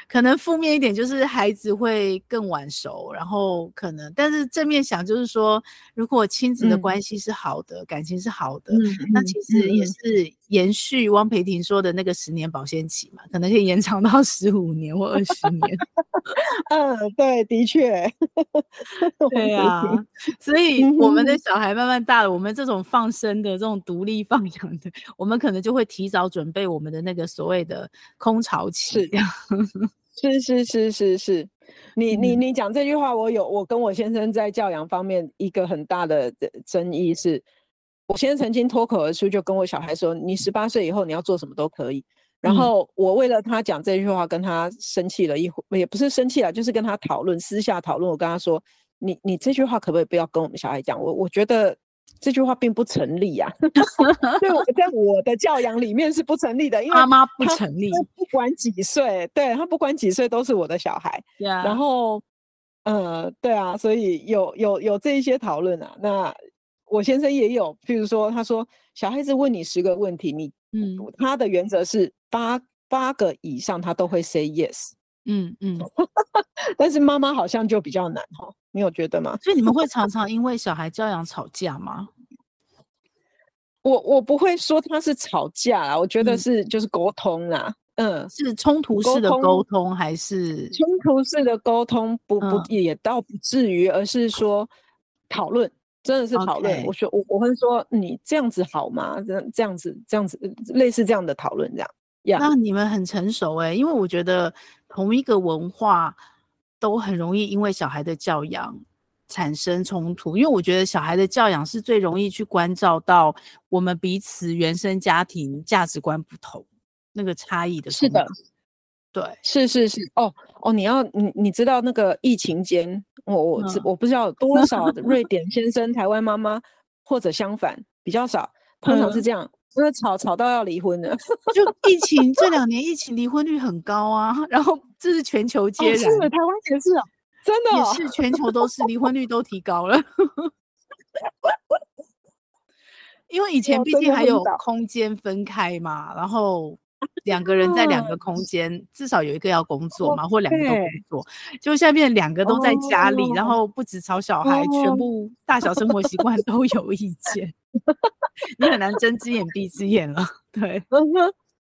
可能负面一点就是孩子会更晚熟，然后可能，但是正面想就是说，如果亲子的关系是好的，嗯、感情是好的，嗯、那其实也是延续汪培婷说的那个十年保鲜期嘛，可能可以延长到十五年或二十年。*laughs* 嗯，对，的确，*laughs* 对啊。所以我们的小孩慢慢大了，我们这种放生的这种独立。放养的，我们可能就会提早准备我们的那个所谓的空巢期。*laughs* 是是是是是，你你你讲这句话，我有我跟我先生在教养方面一个很大的争议是，我先曾经脱口而出就跟我小孩说，你十八岁以后你要做什么都可以。然后我为了他讲这句话，跟他生气了一会，也不是生气了，就是跟他讨论，私下讨论。我跟他说，你你这句话可不可以不要跟我们小孩讲？我我觉得。这句话并不成立呀、啊，*laughs* 对，我在我的教养里面是不成立的，因为妈妈不成立，不管几岁，对，他不管几岁都是我的小孩。然后，呃，对啊，所以有有有这一些讨论啊。那我先生也有，譬如说，他说小孩子问你十个问题，你嗯，他的原则是八八个以上他都会 say yes。嗯嗯，*laughs* 但是妈妈好像就比较难哈，你有觉得吗？所以你们会常常因为小孩教养吵架吗？*laughs* 我我不会说他是吵架啦，我觉得是就是沟通啦。嗯，嗯，是冲突式的沟通还是冲突式的沟通？不不，也倒不至于，而是说讨论，真的是讨论。我说我我会说你这样子好吗？这这样子这样子类似这样的讨论这样。Yeah. 那你们很成熟哎，因为我觉得。同一个文化都很容易因为小孩的教养产生冲突，因为我觉得小孩的教养是最容易去关照到我们彼此原生家庭价值观不同那个差异的。是的，对，是是是。哦哦，你要你你知道那个疫情间，我我我不知道多少 *laughs* 瑞典先生、台湾妈妈，或者相反比较少，通常是这样。嗯因为吵吵到要离婚了，*laughs* 就疫情这两年疫情离婚率很高啊，*laughs* 然后这是全球皆然，哦、是台湾也是啊，真的、哦、也是全球都是离婚率都提高了，因为以前毕竟还有空间分开嘛，然后两个人在两个空间，至少有一个要工作嘛，或两个都工作，就现在变两个都在家里，然后不止吵小孩，全部大小生活习惯都有意见。*laughs* 你很难睁只眼闭只眼了，对。*laughs*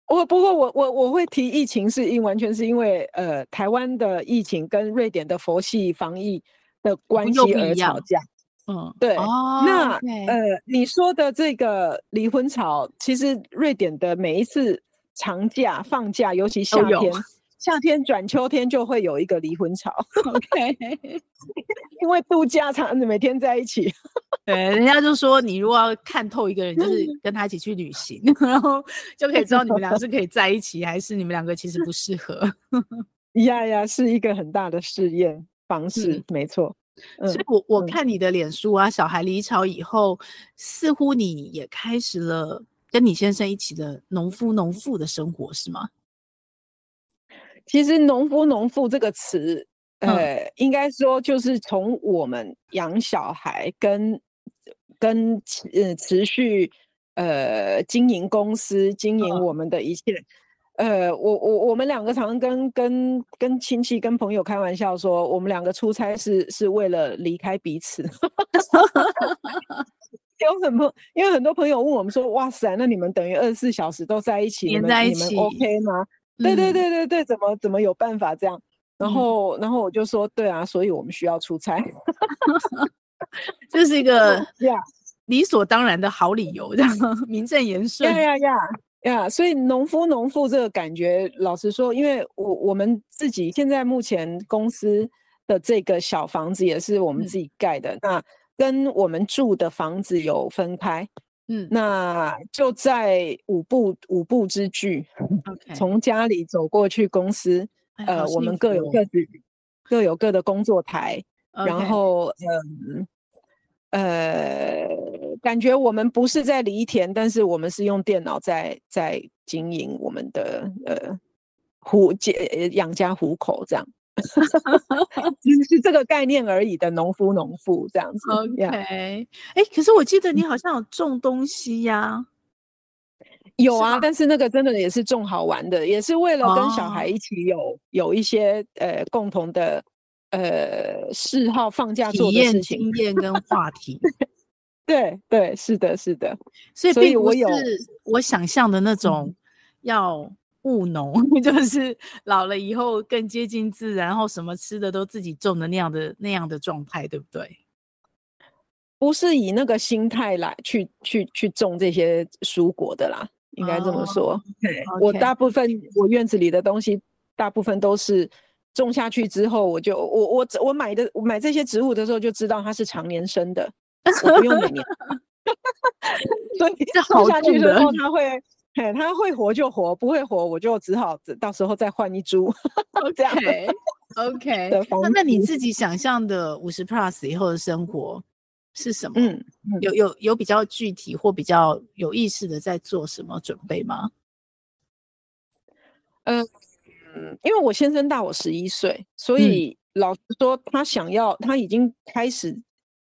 我不过我我我会提疫情，是因完全是因为呃台湾的疫情跟瑞典的佛系防疫的关系而吵架。嗯，对。哦、那呃你说的这个离婚潮，其实瑞典的每一次长假放假，尤其夏天。夏天转秋天就会有一个离婚潮，OK，*laughs* 因为度假常每天在一起，*laughs* 对，人家就说你如果要看透一个人，就是跟他一起去旅行，*laughs* 然后就可以知道你们俩是可以在一起，还是你们两个其实不适合。呀呀，是一个很大的试验方式，嗯、没错。嗯、所以我我看你的脸书啊，小孩离巢以后，似乎你也开始了跟你先生一起的农夫农妇的生活，是吗？其实“农夫农妇”这个词，呃，嗯、应该说就是从我们养小孩跟跟呃持续呃经营公司，经营我们的一切。呃，我我我们两个常常跟跟跟亲戚、跟朋友开玩笑说，我们两个出差是是为了离开彼此。*laughs* 有很多，因为很多朋友问我们说，哇塞，那你们等于二十四小时都在一起，黏在一起，你们 OK 吗？嗯、对对对对对，怎么怎么有办法这样？然后、嗯、然后我就说，对啊，所以我们需要出差，*laughs* 这是一个呀理所当然的好理由，这样名正言顺。呀呀呀！呀所以农夫农妇这个感觉，老实说，因为我我们自己现在目前公司的这个小房子也是我们自己盖的，嗯、那跟我们住的房子有分开，嗯，那就在五步五步之距，从.家里走过去公司，哎、呃，我们各有各自各有各的工作台.然后嗯。呃，感觉我们不是在犁田，但是我们是用电脑在在经营我们的呃糊养家糊口这样，*laughs* 其实是这个概念而已的农夫农妇这样子。OK，哎可是我记得你好像有种东西呀？啊？有啊，吗但是那个真的也是种好玩的，也是为了跟小孩一起有、oh. 有一些呃共同的。呃，嗜好放假做的事情、经验跟话题，*laughs* 对对，是的，是的，所以，所以我有我想象的那种要务农，嗯、*laughs* 就是老了以后更接近自然，然后什么吃的都自己种的那样的那样的状态，对不对？不是以那个心态来去去去种这些蔬果的啦，应该这么说。Oh, okay. 我大部分我院子里的东西，大部分都是。种下去之后，我就我我我买的我买这些植物的时候就知道它是常年生的，我不用每年。*laughs* *laughs* 所以种下去之后，它会，嘿，他会活就活，不会活我就只好到时候再换一株。这样 OK，OK。*laughs* 那那你自己想象的五十 Plus 以后的生活是什么？嗯，嗯有有有比较具体或比较有意识的在做什么准备吗？嗯、呃。嗯，因为我先生大我十一岁，所以老实说，他想要，他已经开始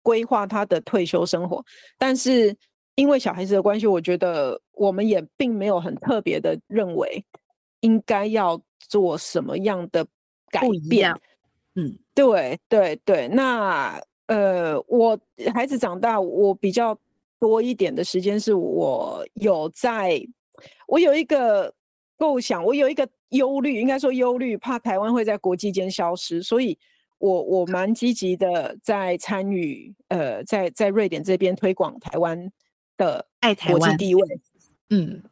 规划他的退休生活。但是因为小孩子的关系，我觉得我们也并没有很特别的认为应该要做什么样的改变。嗯，对对对。那呃，我孩子长大，我比较多一点的时间是我有在，我有一个构想，我有一个。忧虑，应该说忧虑，怕台湾会在国际间消失，所以我我蛮积极的在参与，呃，在在瑞典这边推广台湾的爱台湾地位。嗯，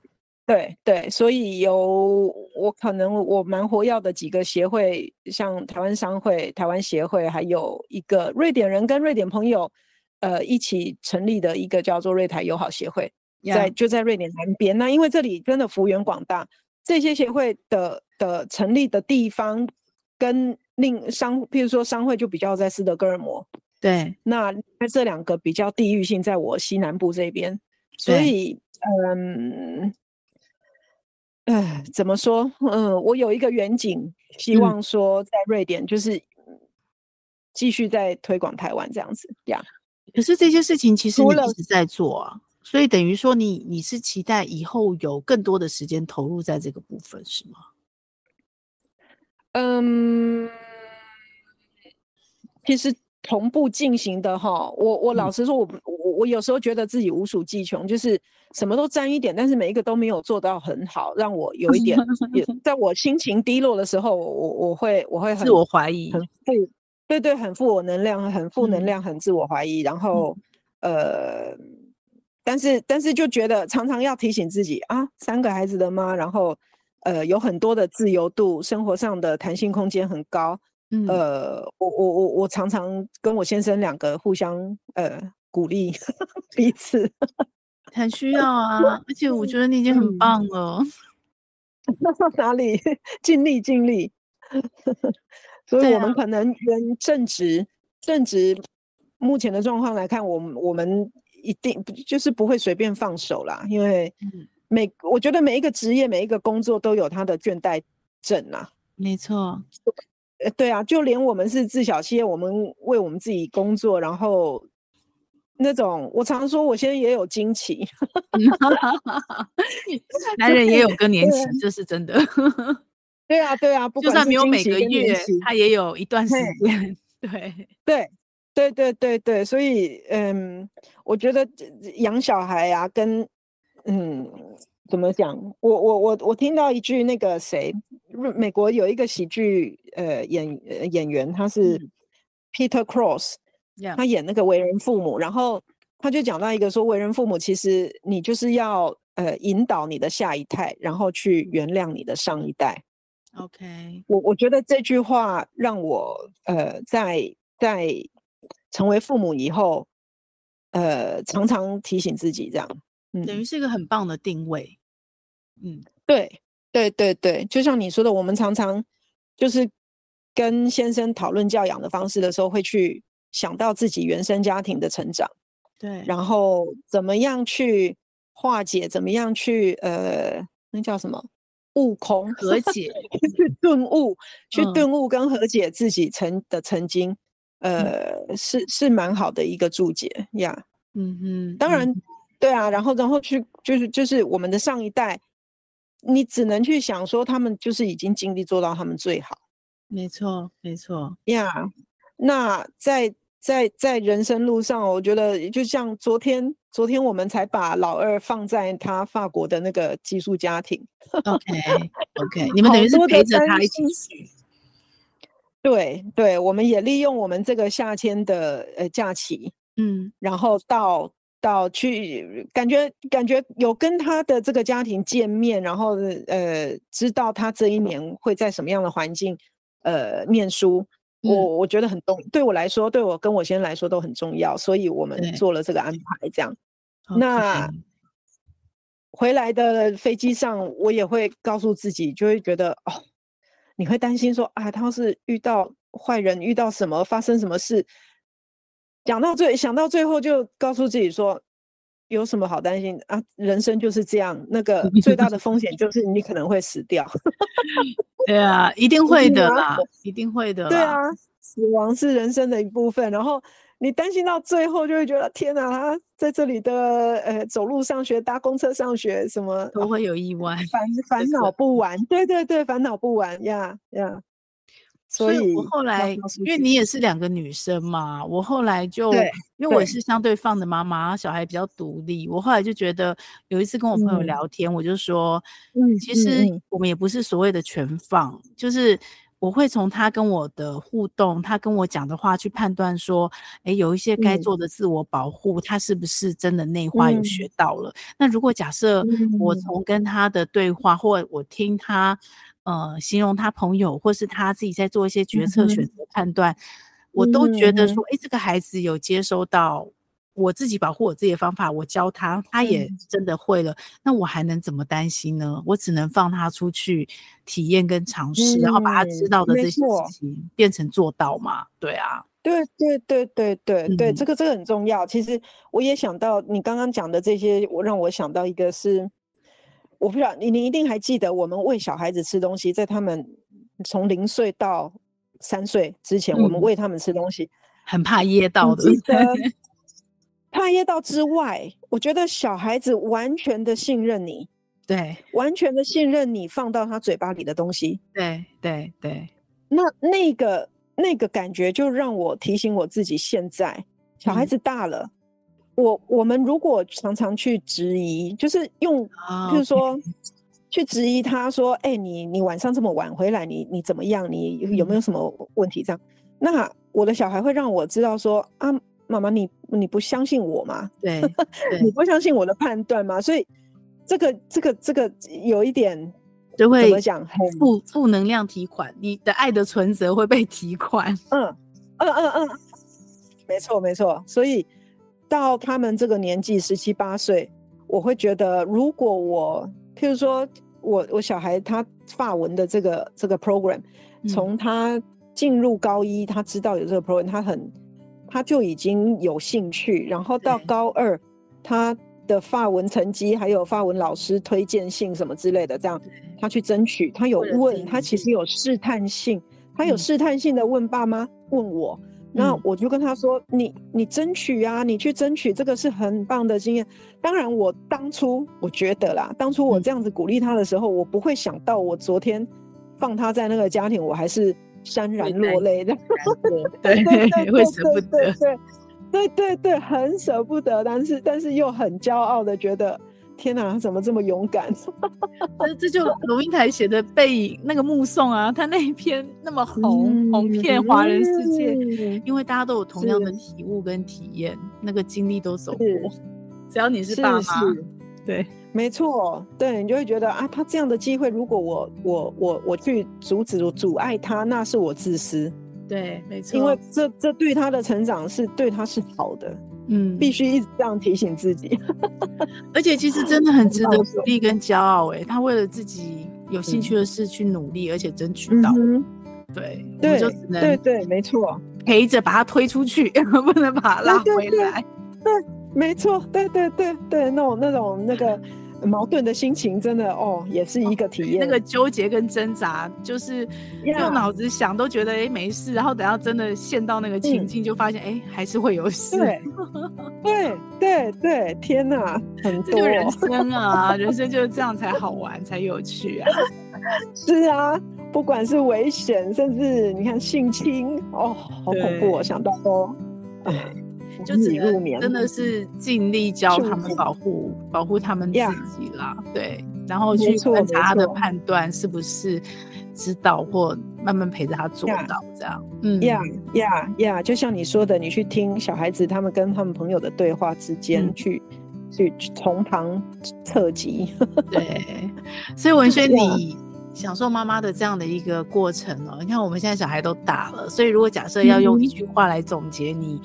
对对，所以有我可能我蛮活跃的几个协会，像台湾商会、台湾协会，还有一个瑞典人跟瑞典朋友，呃，一起成立的一个叫做瑞台友好协会，在.就在瑞典南边。那因为这里真的幅员广大。这些协会的的成立的地方，跟另商，譬如说商会就比较在斯德哥尔摩，对，那这两个比较地域性在我西南部这边，所以，对嗯，哎，怎么说？嗯，我有一个远景，希望说在瑞典就是继续在推广台湾这样子，这样。可是这些事情其实你一直在做啊。所以等于说你，你你是期待以后有更多的时间投入在这个部分，是吗？嗯，其实同步进行的哈。我我老实说我，我我我有时候觉得自己无所技穷，就是什么都沾一点，但是每一个都没有做到很好，让我有一点，*laughs* 也在我心情低落的时候，我我会我会很自我怀疑，很负，对对，很负我能量，很负能量，很自我怀疑，嗯、然后呃。但是，但是就觉得常常要提醒自己啊，三个孩子的妈，然后，呃，有很多的自由度，生活上的弹性空间很高。嗯，呃，我我我我常常跟我先生两个互相呃鼓励 *laughs* 彼此，很需要啊。而且我觉得你已经很棒了。嗯、*laughs* 哪里？尽力尽力。所以我们可能跟正职、啊、正职目前的状况来看，我们我们。一定就是不会随便放手啦，因为每我觉得每一个职业每一个工作都有他的倦怠症啦。没错，对啊，就连我们是自小企业，我们为我们自己工作，然后那种，我常说我现在也有经期，*laughs* 男人也有更年期，这是真的。*laughs* 对啊，对啊，不就算没有每个月，他也有一段时间。*laughs* 对对对对对对，所以嗯，我觉得养小孩啊，跟嗯，怎么讲？我我我我听到一句，那个谁，美国有一个喜剧呃演演员，他是 Peter Cross。他演那个为人父母，然后他就讲到一个说，为人父母其实你就是要呃引导你的下一代，然后去原谅你的上一代。OK，我我觉得这句话让我呃在在成为父母以后，呃常常提醒自己这样，嗯，等于是一个很棒的定位。嗯，对对对对，就像你说的，我们常常就是跟先生讨论教养的方式的时候，会去。想到自己原生家庭的成长，对，然。后怎么样去化解，怎么样去呃，那叫什么？悟空和解，*laughs* 去顿悟，去顿悟跟和解自己曾的曾经，嗯、呃，是是蛮好的一个注解呀。Yeah、嗯哼，当然，嗯、对啊，然后然后去就是就是我们的上一代，你只能去想说他们就是已经尽力做到他们最好，没错没错呀。Yeah, 那在。在在人生路上，我觉得就像昨天，昨天我们才把老二放在他法国的那个寄宿家庭。OK *laughs* OK，你们等于是陪着他一起去。对对，我们也利用我们这个夏天的呃假期，嗯，然后到到去感觉感觉有跟他的这个家庭见面，然后呃知道他这一年会在什么样的环境呃念书。我我觉得很重，对我来说，对我跟我先生来说都很重要，所以我们做了这个安排。这样，那回来的飞机上，我也会告诉自己，就会觉得哦，你会担心说啊，他要是遇到坏人，遇到什么，发生什么事，讲到最想到最后，就告诉自己说，有什么好担心啊？人生就是这样，那个 *laughs* 最大的风险就是你可能会死掉。*laughs* 对啊，一定会的啦，一定会的。对啊，死亡是人生的一部分。然后你担心到最后，就会觉得天哪，他在这里的呃走路上学、搭公车上学，什么都会有意外，烦烦恼不完。对对对，烦恼不完呀呀。所以，我后来因为你也是两个女生嘛，我后来就因为我也是相对放的妈妈，小孩比较独立。我后来就觉得有一次跟我朋友聊天，我就说，嗯，其实我们也不是所谓的全放，就是我会从他跟我的互动，他跟我讲的话去判断说，诶，有一些该做的自我保护，他是不是真的内化有学到了？那如果假设我从跟他的对话，或我听他。呃，形容他朋友，或是他自己在做一些决策、选择、判断，嗯、我都觉得说，哎、嗯，这个孩子有接收到我自己保护我自己的方法，我教他，他也真的会了。嗯、那我还能怎么担心呢？我只能放他出去体验跟尝试，嗯、然后把他知道的这些事情变成做到嘛？对啊，对对对对对对，这个这个很重要。其实我也想到你刚刚讲的这些，我让我想到一个是。我不知道你，你一定还记得我们喂小孩子吃东西，在他们从零岁到三岁之前，嗯、我们喂他们吃东西，很怕噎到的。*laughs* 怕噎到之外，我觉得小孩子完全的信任你，对，完全的信任你放到他嘴巴里的东西，对对对。那那个那个感觉，就让我提醒我自己，现在小孩子大了。嗯我我们如果常常去质疑，就是用，譬如说，oh, okay. 去质疑他说，哎、欸，你你晚上这么晚回来，你你怎么样？你有没有什么问题？这样，嗯、那我的小孩会让我知道说，啊，妈妈，你你不相信我吗？对，*laughs* 你不相信我的判断吗？所以这个这个这个有一点就会怎么讲？负负能量提款，你的爱的存折会被提款。嗯嗯嗯嗯，没错没错，所以。到他们这个年纪十七八岁，我会觉得，如果我，譬如说我我小孩他发文的这个这个 program，从他进入高一，他知道有这个 program，他很他就已经有兴趣，然后到高二，他的发文成绩还有发文老师推荐信什么之类的，这样他去争取，他有问他其实有试探性，他有试探性的问爸妈问我。那我就跟他说：“你你争取啊，你去争取，这个是很棒的经验。当然，我当初我觉得啦，当初我这样子鼓励他的时候，我不会想到我昨天放他在那个家庭，我还是潸然落泪的。*laughs* 对对对，会舍不得，对对对对，很舍不得，但是但是又很骄傲的觉得。”天哪，他怎么这么勇敢？*laughs* 这这就龙应台写的背影那个目送啊，他那一篇那么红、嗯、红遍华人世界，嗯、因为大家都有同样的体悟跟体验，那个经历都走过。只要你是爸妈，对，没错，对，你就会觉得啊，他这样的机会，如果我我我我去阻止阻碍他，那是我自私。对，没错，因为这这对他的成长是对他是好的。嗯，必须一直这样提醒自己，而且其实真的很值得鼓励跟骄傲哎，他为了自己有兴趣的事去努力，而且争取到，对，对，就只能对对，没错，陪着把他推出去，*laughs* 不能把他拉回来，对，没错，对对对对，那种那种那个。矛盾的心情真的哦，也是一个体验。那个纠结跟挣扎，就是用脑子想都觉得哎、欸、没事，然后等到真的陷到那个情境，就发现哎、还是会有事。对对对对，天哪，很多人生啊，*laughs* 人生就是这样才好玩才有趣啊。*laughs* 是啊，不管是危险，甚至你看性侵，哦，好恐怖，我想到都哎。就只能真的是尽力教他们保护保护他们自己啦.对，然后去观察他的判断是不是知道或慢慢陪着他做到这样.嗯，呀呀呀，就像你说的，你去听小孩子他们跟他们朋友的对话之间，嗯、去去从旁侧击，*laughs* 对，所以文轩你享受妈妈的这样的一个过程哦，你看我们现在小孩都大了，所以如果假设要用一句话来总结你。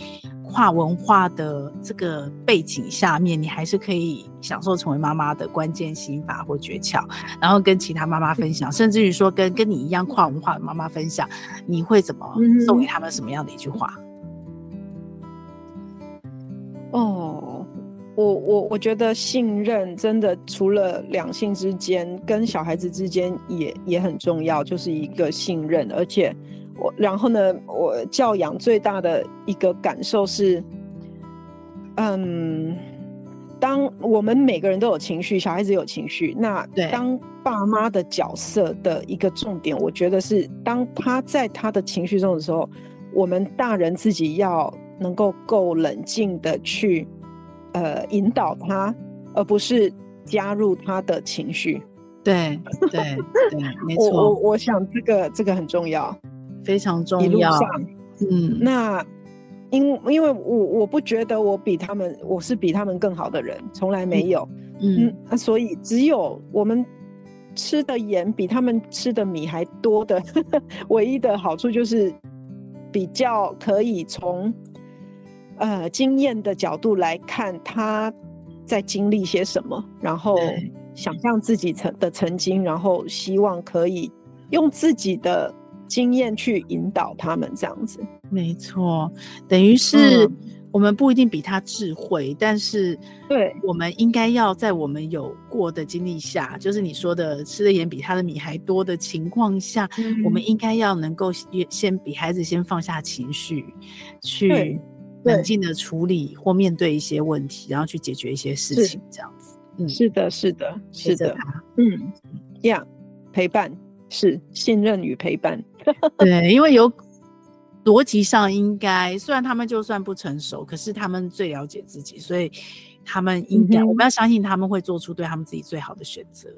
跨文化的这个背景下面，你还是可以享受成为妈妈的关键心法或诀窍，然后跟其他妈妈分享，甚至于说跟跟你一样跨文化的妈妈分享，你会怎么送给他们什么样的一句话？哦，我我我觉得信任真的除了两性之间，跟小孩子之间也也很重要，就是一个信任，而且。我然后呢，我教养最大的一个感受是，嗯，当我们每个人都有情绪，小孩子有情绪，那当爸妈的角色的一个重点，我觉得是当他在他的情绪中的时候，我们大人自己要能够够冷静的去，呃，引导他，而不是加入他的情绪。对对对，没错。我我我想这个这个很重要。非常重要。嗯，那因因为我我不觉得我比他们，我是比他们更好的人，从来没有。嗯，嗯，所以只有我们吃的盐比他们吃的米还多的，*laughs* 唯一的好处就是比较可以从呃经验的角度来看他在经历些什么，然后想象自己曾的曾经，然后希望可以用自己的。经验去引导他们这样子，没错，等于是我们不一定比他智慧，嗯、但是对，我们应该要在我们有过的经历下，就是你说的吃的盐比他的米还多的情况下，嗯、我们应该要能够先比孩子先放下情绪，去冷静的处理或面对一些问题，然后去解决一些事情，这样子。嗯，是的，是的，是的，嗯，呀、yeah，陪伴是信任与陪伴。*laughs* 对，因为有逻辑上应该，虽然他们就算不成熟，可是他们最了解自己，所以他们应该，嗯、我们要相信他们会做出对他们自己最好的选择。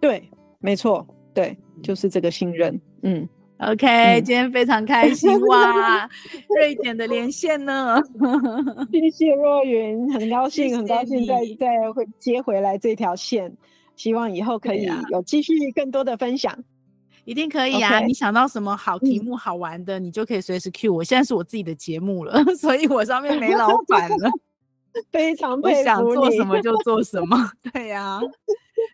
对，没错，对，就是这个信任。嗯，OK，嗯、今天非常 *laughs* 开心哇，瑞典的连线呢？谢谢若云，很高兴，*laughs* 很高兴再再会接回来这条线，希望以后可以有继续更多的分享。一定可以啊！Okay. 你想到什么好题目、好玩的，嗯、你就可以随时 cue 我。现在是我自己的节目了，*laughs* 所以我上面没老板了。*laughs* 非常我想做什么就做什么。*laughs* 对呀、啊，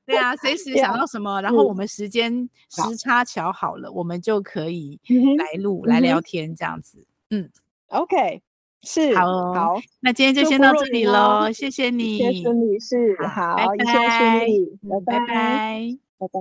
对呀、啊，随时想到什么.然后我们时间时差巧好了，好我们就可以来录、嗯、来聊天这样子。嗯，OK，是好、哦、好，那今天就先到这里喽，谢谢你，谢谢你是好，拜拜，拜拜，拜拜。拜拜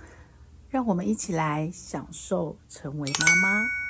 让我们一起来享受成为妈妈。